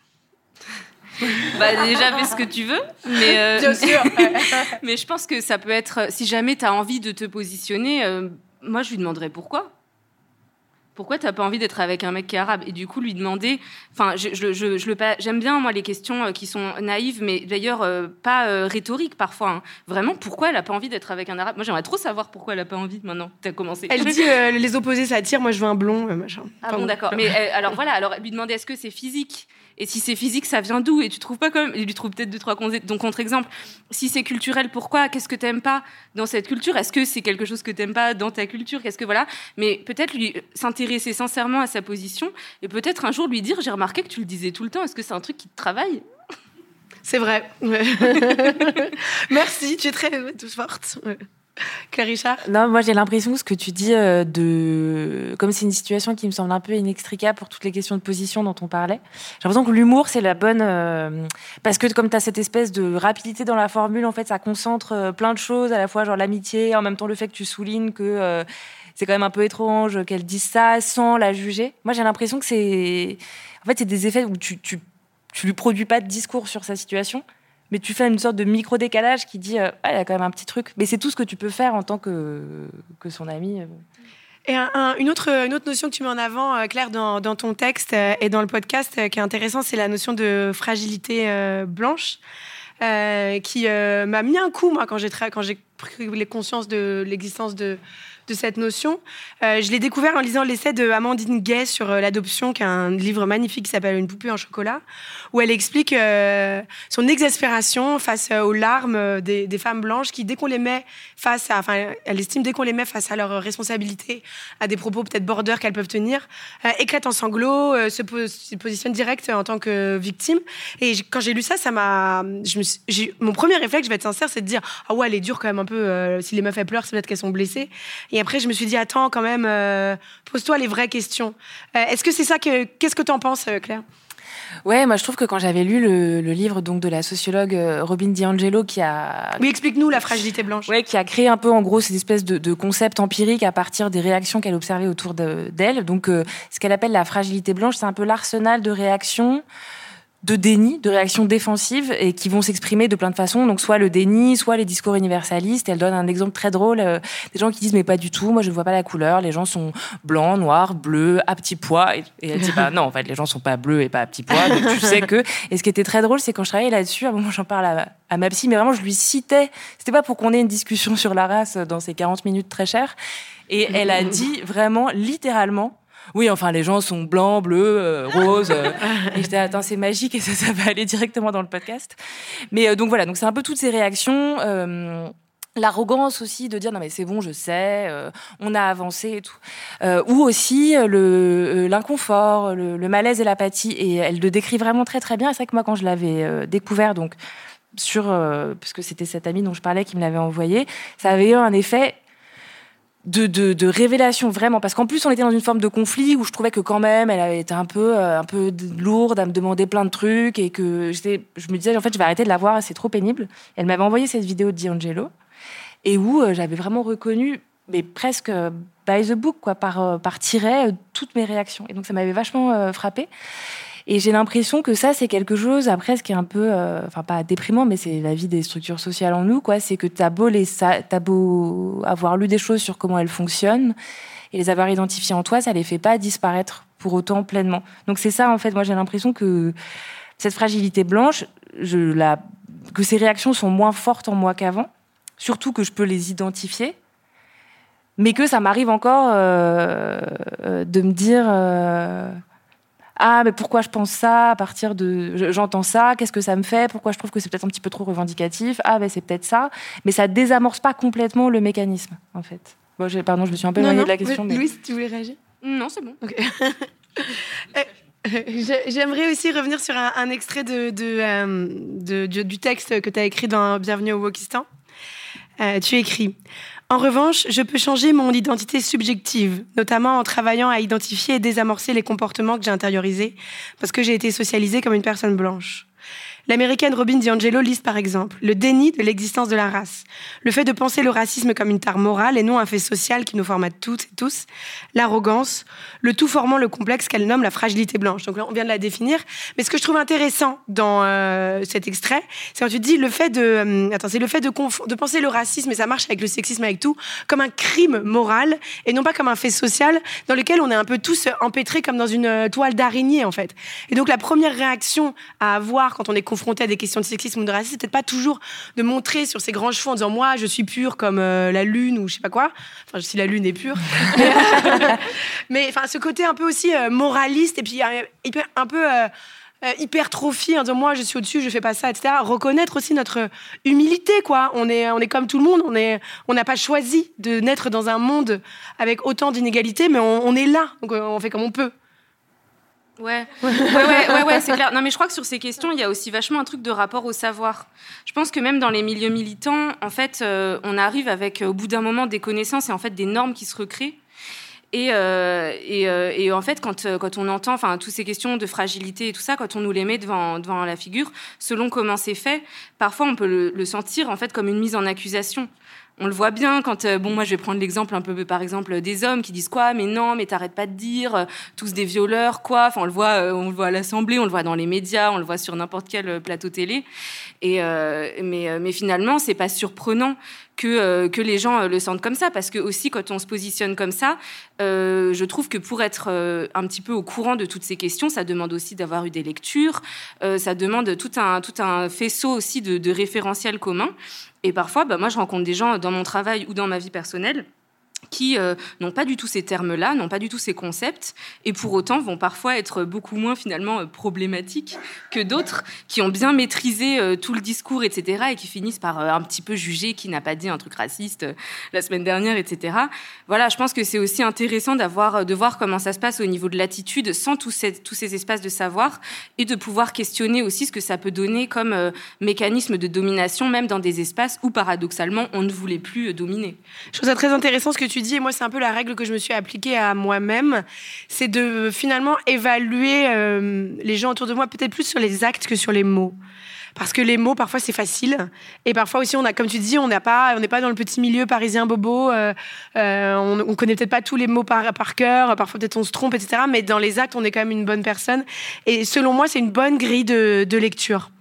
C: Bah déjà fais ce que tu veux mais
A: bien sûr. <laughs>
C: mais je pense que ça peut être si jamais tu as envie de te positionner moi je lui demanderais pourquoi pourquoi tu n'as pas envie d'être avec un mec qui est arabe? Et du coup lui demander enfin je, je, je, je le j'aime bien moi les questions euh, qui sont naïves mais d'ailleurs euh, pas euh, rhétoriques parfois hein. vraiment pourquoi elle a pas envie d'être avec un arabe? Moi j'aimerais trop savoir pourquoi elle a pas envie maintenant tu as commencé.
A: Elle dit euh, les opposés s'attirent moi je veux un blond machin.
C: Ah bon, bon. d'accord. Mais alors voilà alors lui demander est-ce que c'est physique? Et si c'est physique, ça vient d'où? Et tu trouves pas quand même Il lui trouve peut-être deux trois donc contre-exemple. Si c'est culturel, pourquoi? Qu'est-ce que t'aimes pas dans cette culture? Est-ce que c'est quelque chose que t'aimes pas dans ta culture? Qu'est-ce que voilà Mais peut-être lui s'intéresser sincèrement à sa position et peut-être un jour lui dire J'ai remarqué que tu le disais tout le temps, est-ce que c'est un truc qui te travaille?
A: C'est vrai. <laughs> <laughs> Merci, tu es très forte. Richard
D: Non, moi j'ai l'impression que ce que tu dis euh, de. Comme c'est une situation qui me semble un peu inextricable pour toutes les questions de position dont on parlait, j'ai l'impression que l'humour c'est la bonne. Euh, parce que comme tu as cette espèce de rapidité dans la formule, en fait ça concentre euh, plein de choses, à la fois genre l'amitié, en même temps le fait que tu soulignes que c'est quand même un peu étrange qu'elle dise ça sans la juger. Moi j'ai l'impression que c'est. En fait, c'est des effets où tu, tu, tu lui produis pas de discours sur sa situation mais tu fais une sorte de micro-décalage qui dit, euh, il y a quand même un petit truc. Mais c'est tout ce que tu peux faire en tant que, que son ami. Euh.
A: Et une, autre, une autre notion que tu mets en avant, euh, Claire, dans, ton texte et dans le podcast, qui est intéressant, c'est la notion de fragilité blanche, qui m'a mis un coup, moi, quand j'ai pris les conscience de l'existence de, de cette notion. Euh, je l'ai découvert en lisant l'essai de Amandine Gay sur euh, l'adoption, qui est un livre magnifique qui s'appelle Une poupée en chocolat, où elle explique euh, son exaspération face aux larmes des, femmes blanches qui, dès qu'on les met face à, enfin, elle estime dès qu'on les met face à leurs responsabilités, à des propos peut-être border qu'elles peuvent tenir, éclate en sanglots, se, positionne direct en tant que victime. Et quand j'ai lu ça, ça m'a, mon premier réflexe, je vais être sincère, c'est de dire ah ouais, elle est dure quand même un peu. si les meufs elles pleurent, c'est peut-être qu'elles sont blessées. Et après, je me suis dit, attends, quand même, euh, pose-toi les vraies questions. Euh, est-ce que c'est ça que. Qu'est-ce que tu en penses, euh, Claire?
D: Ouais, moi je trouve que quand j'avais lu le, livre donc de la sociologue Robin DiAngelo qui a
A: oui explique-nous la fragilité blanche
D: ouais qui a créé un peu en gros cette espèce de, de concept empirique à partir des réactions qu'elle observait autour d'elle donc ce qu'elle appelle la fragilité blanche c'est un peu l'arsenal de réactions de déni, de réactions défensives et qui vont s'exprimer de plein de façons. Donc soit le déni, soit les discours universalistes. Elle donne un exemple très drôle euh, des gens qui disent mais pas du tout, moi je ne vois pas la couleur, les gens sont blancs, noirs, bleus, à petits pois. Et, elle dit bah <laughs> non, en fait les gens sont pas bleus et pas à petits pois. Donc tu sais que. Et ce qui était très drôle, c'est quand je travaillais là-dessus, à un moment j'en parle à, à, ma psy, mais vraiment je lui citais. C'était pas pour qu'on ait une discussion sur la race dans ces 40 minutes très chères. Et elle a dit vraiment littéralement oui, enfin, les gens sont blancs, bleus, euh, roses. Euh. et j'étais, attends, c'est magique et ça, ça va aller directement dans le podcast. Mais euh, donc voilà, donc c'est un peu toutes ces réactions. L'arrogance aussi de dire non mais c'est bon je sais on a avancé et tout ou aussi le l'inconfort le, malaise et l'apathie et elle le décrit vraiment très très bien c'est vrai que moi quand je l'avais découvert donc sur c'était cette amie dont je parlais qui me l'avait envoyé ça avait eu un effet de, révélation vraiment. Parce qu'en plus on était dans une forme de conflit où je trouvais que quand même elle avait été un peu euh, un peu lourde à me demander plein de trucs et que je me disais en fait je vais arrêter de la voir c'est trop pénible. Elle m'avait envoyé cette vidéo de D'Angelo et où euh, j'avais vraiment reconnu mais presque euh, by the book quoi par par tiret toutes mes réactions. Et donc ça m'avait vachement frappé et j'ai l'impression que ça, c'est quelque chose, après, ce qui est un peu, euh, enfin, pas déprimant, mais c'est la vie des structures sociales en nous, quoi. C'est que t'as beau, les, as beau avoir lu des choses sur comment elles fonctionnent et les avoir identifiées en toi, ça les fait pas disparaître pour autant pleinement. Donc c'est ça, en fait, moi, j'ai l'impression que cette fragilité blanche, je la, que ces réactions sont moins fortes en moi qu'avant, surtout que je peux les identifier mais que ça m'arrive encore euh, euh, de me dire ah mais pourquoi je pense ça à partir de j'entends ça qu'est-ce que ça me fait pourquoi je trouve que c'est peut-être un petit peu trop revendicatif ah ben c'est peut-être ça. Mais ça désamorce pas complètement le mécanisme en fait. Bon, pardon je me suis un peu éloignée de la question
A: mais... Louise tu voulais réagir?
C: Non c'est bon. <laughs>
A: Euh, J'aimerais aussi revenir sur un, extrait de, euh, du texte que tu as écrit dans Bienvenue au Wokistan. Euh, tu écris en revanche, je peux changer mon identité subjective, notamment en travaillant à identifier et désamorcer les comportements que j'ai intériorisés, parce que j'ai été socialisée comme une personne blanche. L'américaine Robin DiAngelo liste par exemple le déni de l'existence de la race, le fait de penser le racisme comme une tare morale et non un fait social qui nous formate toutes et tous, l'arrogance, le tout formant le complexe qu'elle nomme la fragilité blanche. Donc là, on vient de la définir. Mais ce que je trouve intéressant dans euh, cet extrait, c'est quand tu dis le fait de, euh, attends, c'est le fait de, penser le racisme et ça marche avec le sexisme avec tout comme un crime moral et non pas comme un fait social dans lequel on est un peu tous empêtrés comme dans une euh, toile d'araignée en fait. Et donc la première réaction à avoir quand on est confronté à des questions de sexisme ou de racisme, c'est peut-être pas toujours de montrer sur ses grands chevaux en disant moi je suis pure comme euh, la lune ou je sais pas quoi. Enfin, si la lune est pure. <laughs> mais enfin, ce côté un peu aussi euh, moraliste et puis euh, un peu euh, hypertrophie en disant moi je suis au-dessus, je fais pas ça, etc. Reconnaître aussi notre humilité, quoi. On est, on est comme tout le monde, on est, on n'a pas choisi de naître dans un monde avec autant d'inégalités, mais on, on est là, donc euh, on fait comme on peut. <laughs>
C: Ouais, ouais, ouais, ouais, ouais, c'est clair. Non, mais je crois que sur ces questions, il y a aussi vachement un truc de rapport au savoir. Je pense que même dans les milieux militants, en fait, euh, on arrive avec, euh, au bout d'un moment, des connaissances et en fait des normes qui se recréent. Et, euh, et, euh, et, en fait, quand, quand on entend enfin, toutes ces questions de fragilité et tout ça, quand on nous les met devant, devant la figure, selon comment c'est fait, parfois on peut le, le, sentir en fait comme une mise en accusation. On le voit bien quand, bon, moi je vais prendre l'exemple un peu, par exemple, des hommes qui disent quoi, mais non, mais t'arrêtes pas de dire, tous des violeurs, quoi. Enfin, on le voit, on le voit à l'Assemblée, on le voit dans les médias, on le voit sur n'importe quel plateau télé. Et mais, mais finalement, c'est pas surprenant que, euh, les gens euh, le sentent comme ça. Parce que aussi, quand on se positionne comme ça, euh, je trouve que pour être euh, un petit peu au courant de toutes ces questions, ça demande aussi d'avoir eu des lectures, euh, ça demande tout un, faisceau aussi de, de référentiels communs. Et parfois, bah, moi, je rencontre des gens dans mon travail ou dans ma vie personnelle qui euh, n'ont pas du tout ces termes-là, n'ont pas du tout ces concepts, et pour autant vont parfois être beaucoup moins finalement euh, problématiques que d'autres qui ont bien maîtrisé euh, tout le discours, etc., et qui finissent par un petit peu juger qui n'a pas dit un truc raciste la semaine dernière, etc. Voilà, je pense que c'est aussi intéressant d'avoir, de voir comment ça se passe au niveau de l'attitude, sans tous ces, espaces de savoir, et de pouvoir questionner aussi ce que ça peut donner comme mécanisme de domination, même dans des espaces où paradoxalement on ne voulait plus dominer.
A: Je trouve ça très intéressant ce que tu et moi c'est un peu la règle que je me suis appliquée à moi-même, c'est de finalement évaluer euh, les gens autour de moi peut-être plus sur les actes que sur les mots. Parce que les mots, parfois, c'est facile. Et parfois aussi, on a, comme tu dis, on n'a pas, n'est pas dans le petit milieu parisien bobo. Euh, euh, on, on connaît peut-être pas tous les mots par, cœur. Parfois, peut-être on se trompe, etc. Mais dans les actes, on est quand même une bonne personne. Et selon moi, c'est une bonne grille de lecture.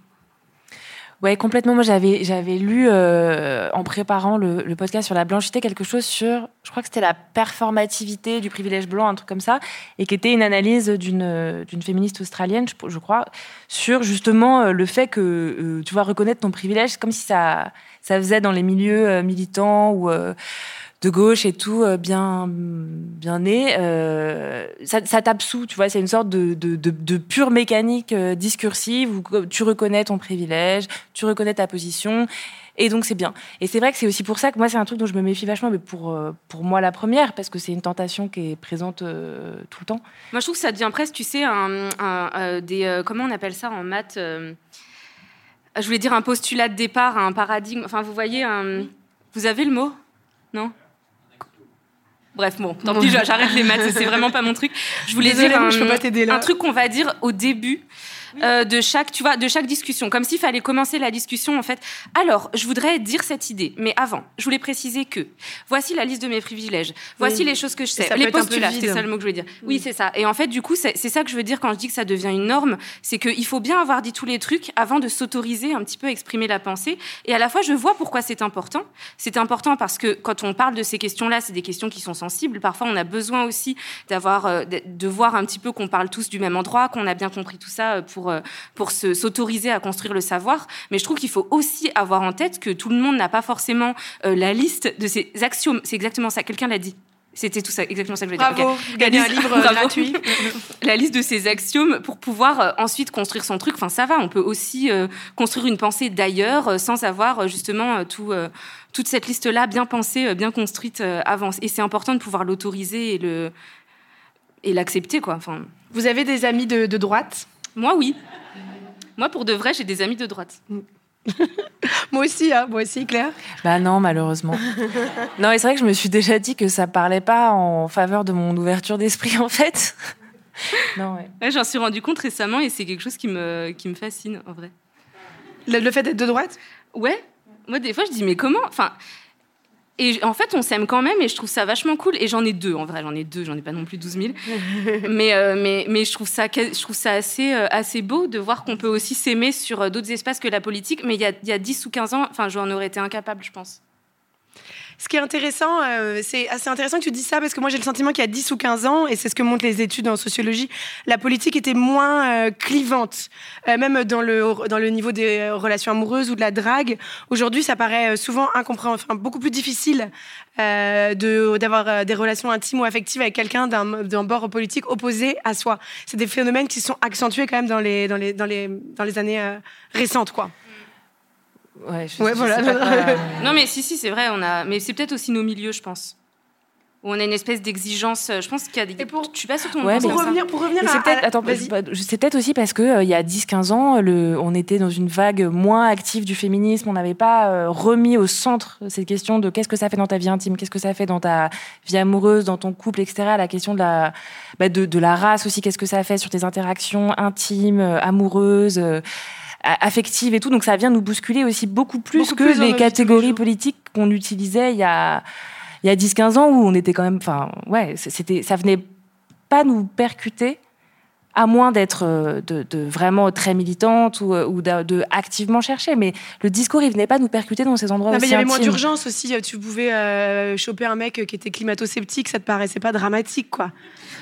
D: Ouais, complètement. Moi, j'avais j'avais lu euh, en préparant le, podcast sur la blanchité quelque chose sur, je crois que c'était la performativité du privilège blanc, un truc comme ça, et qui était une analyse d'une d'une féministe australienne, je, crois, sur justement euh, le fait que euh, tu vois reconnaître ton privilège, comme si ça ça faisait dans les milieux militants ou de gauche et tout euh, bien bien né euh, ça, ça t'absout tu vois c'est une sorte de, de, de, de pure mécanique euh, discursive où tu reconnais ton privilège tu reconnais ta position et donc c'est bien. Et c'est vrai que c'est aussi pour ça que moi c'est un truc dont je me méfie vachement mais pour pour moi la première parce que c'est une tentation qui est présente euh, tout le temps.
C: Moi je trouve que ça devient presque tu sais un, un, un des comment on appelle ça en maths je voulais dire un postulat de départ un paradigme enfin vous voyez un, vous avez le mot? Non? Bref, bon, tant pis, <laughs> j'arrête les maths, c'est vraiment pas mon truc. Je voulais
A: Désolée,
C: dire un,
A: je peux pas là.
C: un truc qu'on va dire au début euh, de chaque, tu vois, de chaque discussion, comme s'il fallait commencer la discussion en fait. Alors, je voudrais dire cette idée, mais avant, je voulais préciser que voici la liste de mes privilèges, voici oui. les choses que je sais, les postulats, c'est ça le mot que je voulais dire. Oui, oui c'est ça. Et en fait, du coup, c'est ça que je veux dire quand je dis que ça devient une norme, c'est qu'il faut bien avoir dit tous les trucs avant de s'autoriser un petit peu à exprimer la pensée. Et à la fois, je vois pourquoi c'est important. C'est important parce que quand on parle de ces questions-là, c'est des questions qui sont sensibles. Parfois, on a besoin aussi d'avoir, euh, de, de voir un petit peu qu'on parle tous du même endroit, qu'on a bien compris tout ça pour pour pour s'autoriser à construire le savoir. Mais je trouve qu'il faut aussi avoir en tête que tout le monde n'a pas forcément euh, la liste de ces axiomes. C'est exactement ça. Quelqu'un l'a dit. C'était tout ça, exactement ça que je voulais
A: dire. Bravo, okay. gagner un livre gratuit. <laughs>
C: la liste de ces axiomes pour pouvoir euh, ensuite construire son truc. Enfin, ça va. On peut aussi euh, construire une pensée d'ailleurs euh, sans avoir euh, justement euh, tout, euh, toute cette liste-là bien pensée, euh, bien construite euh, avant. Et c'est important de pouvoir l'autoriser et l'accepter, quoi. Enfin.
A: Vous avez des amis de, de droite?
C: Moi, oui. Moi, pour de vrai, j'ai des amis de droite. <laughs>
A: moi aussi, hein, moi aussi, Claire.
D: Bah non, malheureusement. non, et c'est vrai que je me suis déjà dit que ça parlait pas en faveur de mon ouverture d'esprit, en fait. <laughs>
C: non, ouais. ouais J'en suis rendu compte récemment et c'est quelque chose qui me, qui me fascine, en vrai.
A: Le, le fait d'être de droite?
C: Ouais. Moi, des fois, je dis, mais comment? Enfin, et en fait, on s'aime quand même et je trouve ça vachement cool. Et j'en ai deux, en vrai, j'en ai deux, j'en ai pas non plus 12 000. <laughs> mais, euh, mais, mais je trouve ça, je trouve ça assez, euh, assez beau de voir qu'on peut aussi s'aimer sur euh, d'autres espaces que la politique. Mais il y a, il y a 10 ou 15 ans, enfin, j'en aurais été incapable, je pense.
A: Ce qui est intéressant, euh, c'est assez intéressant que tu dis ça parce que moi j'ai le sentiment qu'il y a 10 ou 15 ans, et c'est ce que montrent les études en sociologie, la politique était moins euh, clivante, euh, même dans le, dans le niveau des relations amoureuses ou de la drague. Aujourd'hui, ça paraît souvent incompréhensible, enfin, beaucoup plus difficile de d'avoir des relations intimes ou affectives avec quelqu'un d'un bord politique opposé à soi. C'est des phénomènes qui sont accentués quand même dans les, dans les, dans les, dans les années récentes, quoi.
D: Ouais, je,
A: Ouais,
D: je
A: voilà.
D: sais pas quoi-
C: Non, mais si, si, c'est vrai. On a, mais c'est peut-être aussi nos milieux, je pense. Où on a une espèce d'exigence. euh, Je pense qu'il y a des.
A: Et pour-
C: Je suis pas sûre que tout le
D: Ouais,
A: Pour revenir, pour revenir à,
D: peut-être, attends,
A: vas-y.
D: bah, c'est peut-être aussi parce que euh, il y a 10-15 ans, le, on était dans une vague moins active du féminisme. On n'avait pas euh, remis au centre cette question de qu'est-ce que ça fait dans ta vie intime, qu'est-ce que ça fait dans ta vie amoureuse, dans ton couple, etc. La question de la, bah, de, de la race aussi, qu'est-ce que ça fait sur tes interactions intimes, amoureuses. euh, a- affectives et tout, donc ça vient nous bousculer aussi beaucoup plus
A: Beaucoup
D: que
A: plus
D: les catégories politiques qu'on utilisait il y a, il y a 10-15 ans où on était quand même, enfin, ouais, c'était, ça venait pas nous percuter à moins d'être euh, de, de vraiment très militante ou, euh, ou de, de activement chercher. Mais le discours, il venait pas nous percuter dans ces endroits
A: Non, mais il y avait moins d'urgence aussi. Tu pouvais euh, choper un mec qui était climato-sceptique, ça te paraissait pas dramatique, quoi.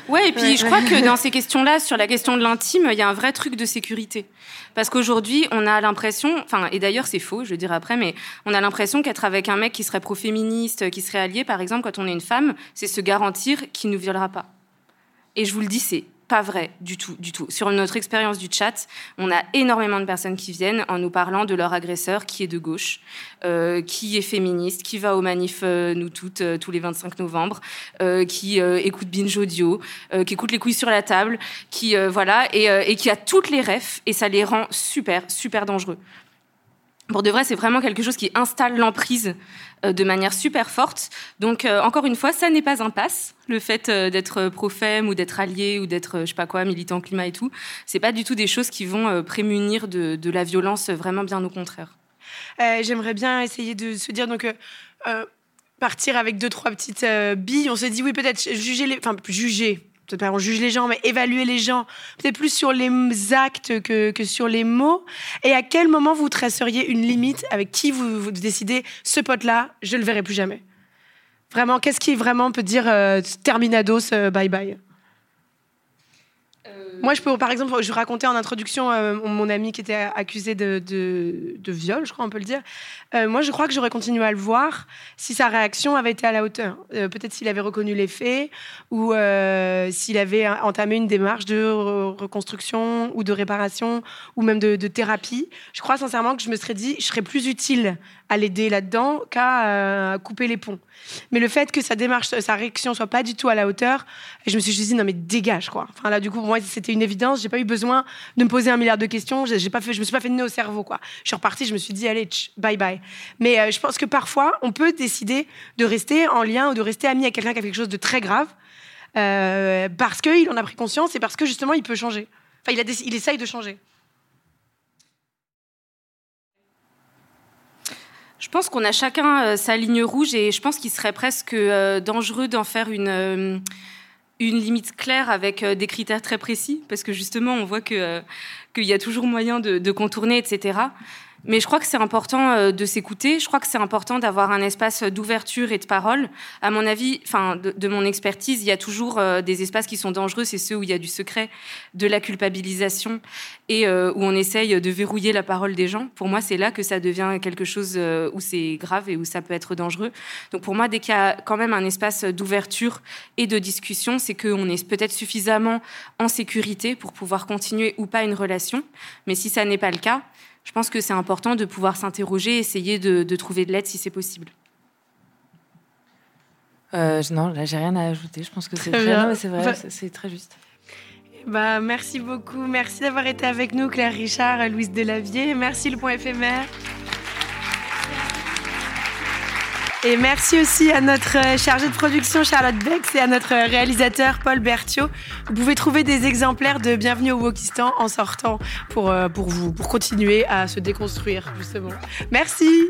C: Ouais, et puis
A: Ouais.
C: je crois que dans <laughs> ces questions-là, sur la question de l'intime, il y a un vrai truc de sécurité. Parce qu'aujourd'hui, on a l'impression, enfin, et d'ailleurs c'est faux, je le dirai après, mais on a l'impression qu'être avec un mec qui serait pro-féministe, qui serait allié, par exemple, quand on est une femme, c'est se garantir qu'il ne nous violera pas. Et je vous le dis, c'est pas vrai du tout, du tout. Sur notre expérience du chat, on a énormément de personnes qui viennent en nous parlant de leur agresseur qui est de gauche, euh, qui est féministe, qui va aux manifs euh, nous toutes euh, tous les 25 novembre, qui écoute Binge Audio, qui écoute les couilles sur la table, qui voilà et, et qui a toutes les refs et ça les rend super super dangereux. Pour de vrai, c'est vraiment quelque chose qui installe l'emprise euh, de manière super forte. Donc, euh, encore une fois, ça n'est pas un passe, le fait euh, d'être pro-femme ou d'être allié ou d'être, je sais pas quoi, militant climat et tout. C'est pas du tout des choses qui vont prémunir de, la violence, vraiment bien au contraire.
A: J'aimerais bien essayer de se dire donc. partir avec deux trois petites billes on s'est dit oui peut-être juger les enfin juger on juge les gens mais évaluer les gens peut-être plus sur les actes que, que sur les mots. Et à quel moment vous traceriez une limite avec qui vous, vous décidez ce pote là je le verrai plus jamais? Vraiment qu'est-ce qui vraiment peut dire euh, terminados euh, bye bye Moi, je peux, par exemple, je racontais en introduction euh, mon ami qui était accusé de, de, viol, je crois, on peut le dire. Euh, moi, je crois que j'aurais continué à le voir si sa réaction avait été à la hauteur. Euh, Peut-être s'il avait reconnu les faits ou s'il avait entamé une démarche de re- reconstruction ou de réparation ou même de, de thérapie. Je crois sincèrement que je me serais dit, je serais plus utile à l'aider là-dedans qu'à euh, couper les ponts. Mais le fait que sa démarche, sa réaction soit pas du tout à la hauteur, je me suis juste dit non mais dégage quoi. Enfin là du coup moi c'était une évidence. J'ai pas eu besoin de me poser un milliard de questions. J'ai pas fait, je me suis pas fait de nœud au cerveau quoi. Je suis repartie, je me suis dit allez bye bye. Mais euh, je pense que parfois on peut décider de rester en lien ou de rester ami avec quelqu'un qui a quelque chose de très grave euh, parce qu'il en a pris conscience et parce que justement il peut changer. Enfin il a il essaye de changer.
C: Je pense qu'on a chacun euh, sa ligne rouge et je pense qu'il serait presque euh, dangereux d'en faire une, euh, limite claire avec des critères très précis parce que justement on voit que, qu'il y a toujours moyen de contourner, etc. Mais je crois que c'est important euh, de s'écouter. Je crois que c'est important d'avoir un espace d'ouverture et de parole. À mon avis, enfin, de, mon expertise, il y a toujours euh, des espaces qui sont dangereux. C'est ceux où il y a du secret, de la culpabilisation et euh, où on essaye de verrouiller la parole des gens. Pour moi, c'est là que ça devient quelque chose où c'est grave et où ça peut être dangereux. Donc pour moi, dès qu'il y a quand même un espace d'ouverture et de discussion, c'est qu'on est peut-être suffisamment en sécurité pour pouvoir continuer ou pas une relation. Mais si ça n'est pas le cas, je pense que c'est important de pouvoir s'interroger, essayer de, de trouver de l'aide si c'est possible.
D: Euh, non, là, j'ai rien à ajouter. Je pense que vrai, c'est très juste.
A: Bah, merci beaucoup. Merci d'avoir été avec nous, Claire Richard, Louise Delavier. Merci le point éphémère. Et merci aussi à notre euh, chargée de production Charlotte Bex et à notre euh, réalisateur Paul Berthiaud. Vous pouvez trouver des exemplaires de Bienvenue au Wokistan en sortant pour, euh, pour vous, pour continuer à se déconstruire, justement. Merci.